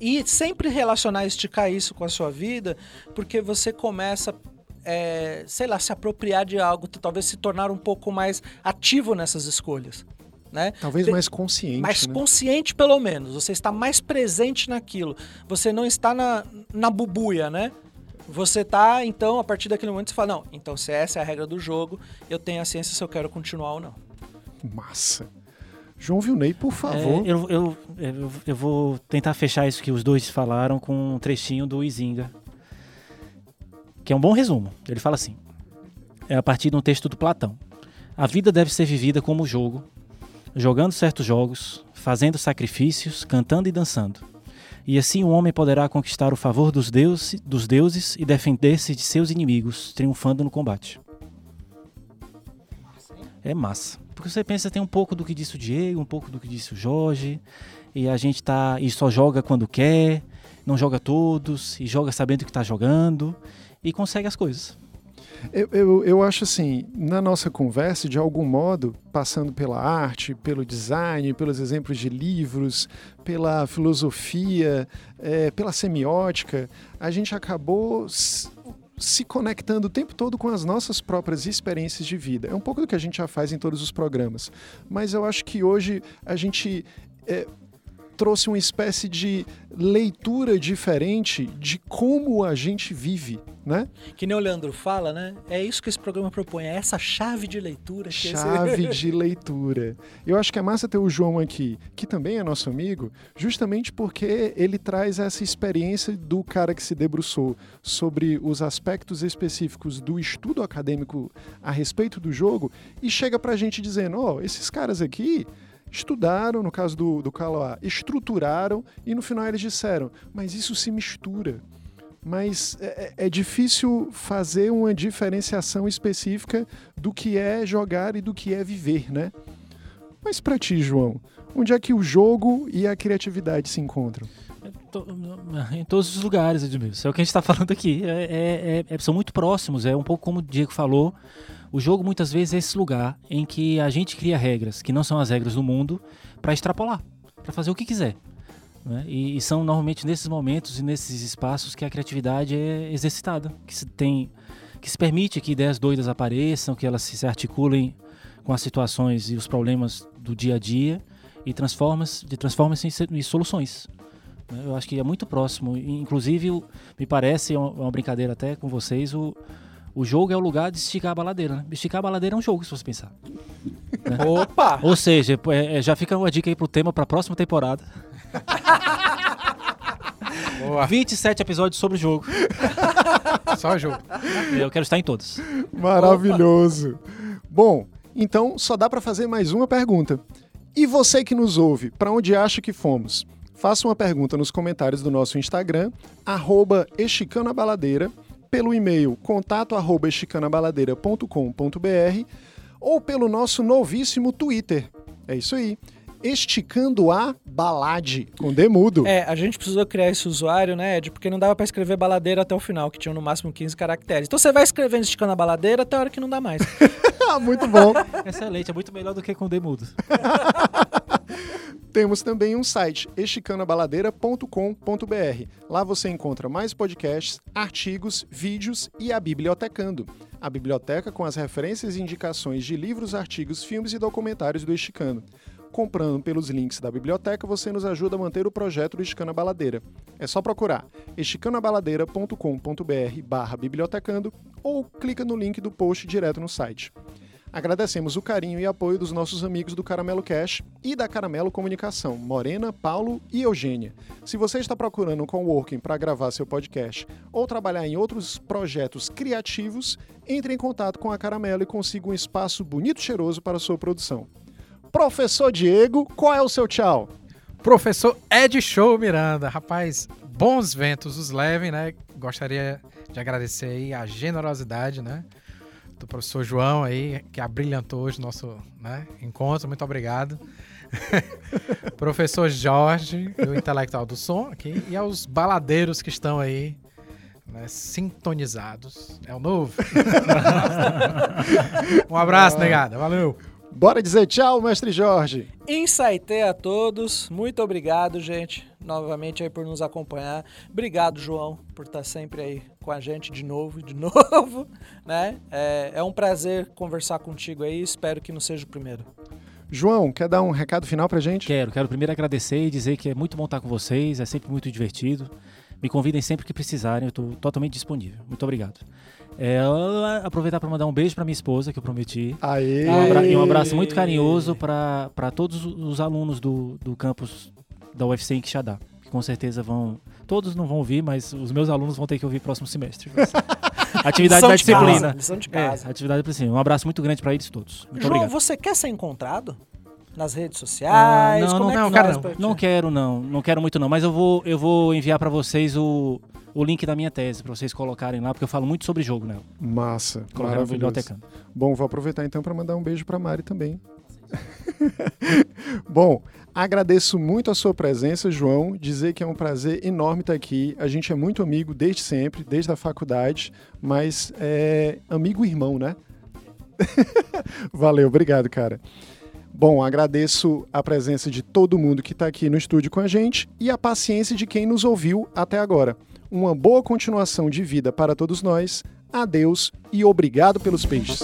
e sempre relacionar, esticar isso com a sua vida, porque você começa, é, sei lá, se apropriar de algo, talvez se tornar um pouco mais ativo nessas escolhas. Né? Talvez mais consciente. mais né? consciente pelo menos. Você está mais presente naquilo. Você não está na, na bubuia, né? Você tá, então, a partir daquele momento você fala, não, então se essa é a regra do jogo, eu tenho a ciência se eu quero continuar ou não. Massa. João Vilney, por favor. É, eu, eu, eu, eu vou tentar fechar isso que os dois falaram com um trechinho do Izinga, que é um bom resumo. Ele fala assim: é a partir de um texto do Platão. A vida deve ser vivida como jogo, jogando certos jogos, fazendo sacrifícios, cantando e dançando. E assim o homem poderá conquistar o favor dos, deus, dos deuses e defender-se de seus inimigos, triunfando no combate. É massa. Porque você pensa, tem um pouco do que disse o Diego, um pouco do que disse o Jorge, e a gente tá. E só joga quando quer, não joga todos, e joga sabendo que tá jogando, e consegue as coisas. Eu, eu, eu acho assim, na nossa conversa, de algum modo, passando pela arte, pelo design, pelos exemplos de livros, pela filosofia, é, pela semiótica, a gente acabou se conectando o tempo todo com as nossas próprias experiências de vida. É um pouco do que a gente já faz em todos os programas. Mas eu acho que hoje a gente é, trouxe uma espécie de leitura diferente de como a gente vive, né? Que nem o Leandro fala, né? É isso que esse programa propõe, é essa chave de leitura. chave esse... de leitura. Eu acho que é massa ter o João aqui, que também é nosso amigo, justamente porque ele traz essa experiência do cara que se debruçou sobre os aspectos específicos do estudo acadêmico a respeito do jogo e chega pra gente dizendo, ó, oh, esses caras aqui estudaram, no caso do, do Kaloa, estruturaram e no final eles disseram, mas isso se mistura. Mas é, é, é difícil fazer uma diferenciação específica do que é jogar e do que é viver, né? Mas para ti, João, onde é que o jogo e a criatividade se encontram? Em todos os lugares, Edmilson. É o que a gente está falando aqui. É, é, é, são muito próximos. É um pouco como o Diego falou. O jogo muitas vezes é esse lugar em que a gente cria regras que não são as regras do mundo para extrapolar, para fazer o que quiser. Né? E, e, são normalmente nesses momentos e nesses espaços que a criatividade é exercitada, que se tem, que se permite que ideias doidas apareçam, que elas se articulem com as situações e os problemas do dia a dia e transforma-se transforma em soluções. Eu acho que é muito próximo. Inclusive, me parece, é uma brincadeira até com vocês, o, o jogo é o lugar de esticar a baladeira, né? Esticar a baladeira é um jogo, se você pensar. Né? Opa! Ou seja, é, é, já fica uma dica aí pro tema pra próxima temporada. Boa. 27 episódios sobre o jogo. Só o jogo. Eu quero estar em todos. Maravilhoso. Opa. Bom, então só dá para fazer mais uma pergunta. E você que nos ouve, para onde acha que fomos? Faça uma pergunta nos comentários do nosso Instagram, arroba Baladeira pelo e-mail contato@esticanabaladeira.com.br ou pelo nosso novíssimo Twitter. É isso aí. Esticando a balade, com demudo. É, a gente precisou criar esse usuário, né, Ed? Porque não dava para escrever baladeira até o final, que tinha no máximo 15 caracteres. Então você vai escrevendo esticando a baladeira até a hora que não dá mais. muito bom. Excelente, é muito melhor do que com demudo. Temos também um site, esticandabaladeira.com.br. Lá você encontra mais podcasts, artigos, vídeos e a Bibliotecando. A biblioteca com as referências e indicações de livros, artigos, filmes e documentários do Esticando. Comprando pelos links da biblioteca, você nos ajuda a manter o projeto do Esticando a Baladeira. É só procurar esticandabaladeira.com.br barra bibliotecando ou clica no link do post direto no site. Agradecemos o carinho e apoio dos nossos amigos do Caramelo Cash e da Caramelo Comunicação, Morena, Paulo e Eugênia. Se você está procurando um coworking para gravar seu podcast ou trabalhar em outros projetos criativos, entre em contato com a Caramelo e consiga um espaço bonito e cheiroso para sua produção. Professor Diego, qual é o seu tchau? Professor Ed Show Miranda. Rapaz, bons ventos os levem, né? Gostaria de agradecer aí a generosidade, né? Do professor João aí, que abrilhantou hoje o nosso né, encontro. Muito obrigado. professor Jorge, o intelectual do som aqui, e aos baladeiros que estão aí né, sintonizados. É o novo. um abraço, negada. Valeu. Bora dizer tchau, mestre Jorge. Insighté a todos. Muito obrigado, gente, novamente aí por nos acompanhar. Obrigado, João, por estar sempre aí com a gente de novo e de novo, né? É, é um prazer conversar contigo aí. Espero que não seja o primeiro. João, quer dar um recado final pra gente? Quero, quero primeiro agradecer e dizer que é muito bom estar com vocês, é sempre muito divertido. Me convidem sempre que precisarem, eu estou totalmente disponível. Muito obrigado. É, aproveitar para mandar um beijo para minha esposa, que eu prometi. Aê. Um abra e um abraço muito carinhoso para todos os alunos do, do campus da UFC em Quixadá. Que com certeza vão. Todos não vão ouvir, mas os meus alunos vão ter que ouvir próximo semestre. atividade da disciplina. Casa, lição de casa. É, atividade da disciplina. Um abraço muito grande para eles todos. Muito João, obrigado. você quer ser encontrado? nas redes sociais? Ah, não, não, é não, cara, não, não quero não, não quero muito não, mas eu vou, eu vou enviar para vocês o, o link da minha tese para vocês colocarem lá, porque eu falo muito sobre jogo nela. Massa, maravilhoso. Bom, vou aproveitar então para mandar um beijo para Mari também. Bom, Agradeço muito a sua presença, João. Dizer que é um prazer enorme estar aqui. A gente é muito amigo desde sempre, desde a faculdade, mas é amigo irmão, né? Valeu, obrigado, cara. Bom, agradeço a presença de todo mundo que está aqui no estúdio com a gente e a paciência de quem nos ouviu até agora uma boa continuação de vida para todos nós, adeus e obrigado pelos peixes.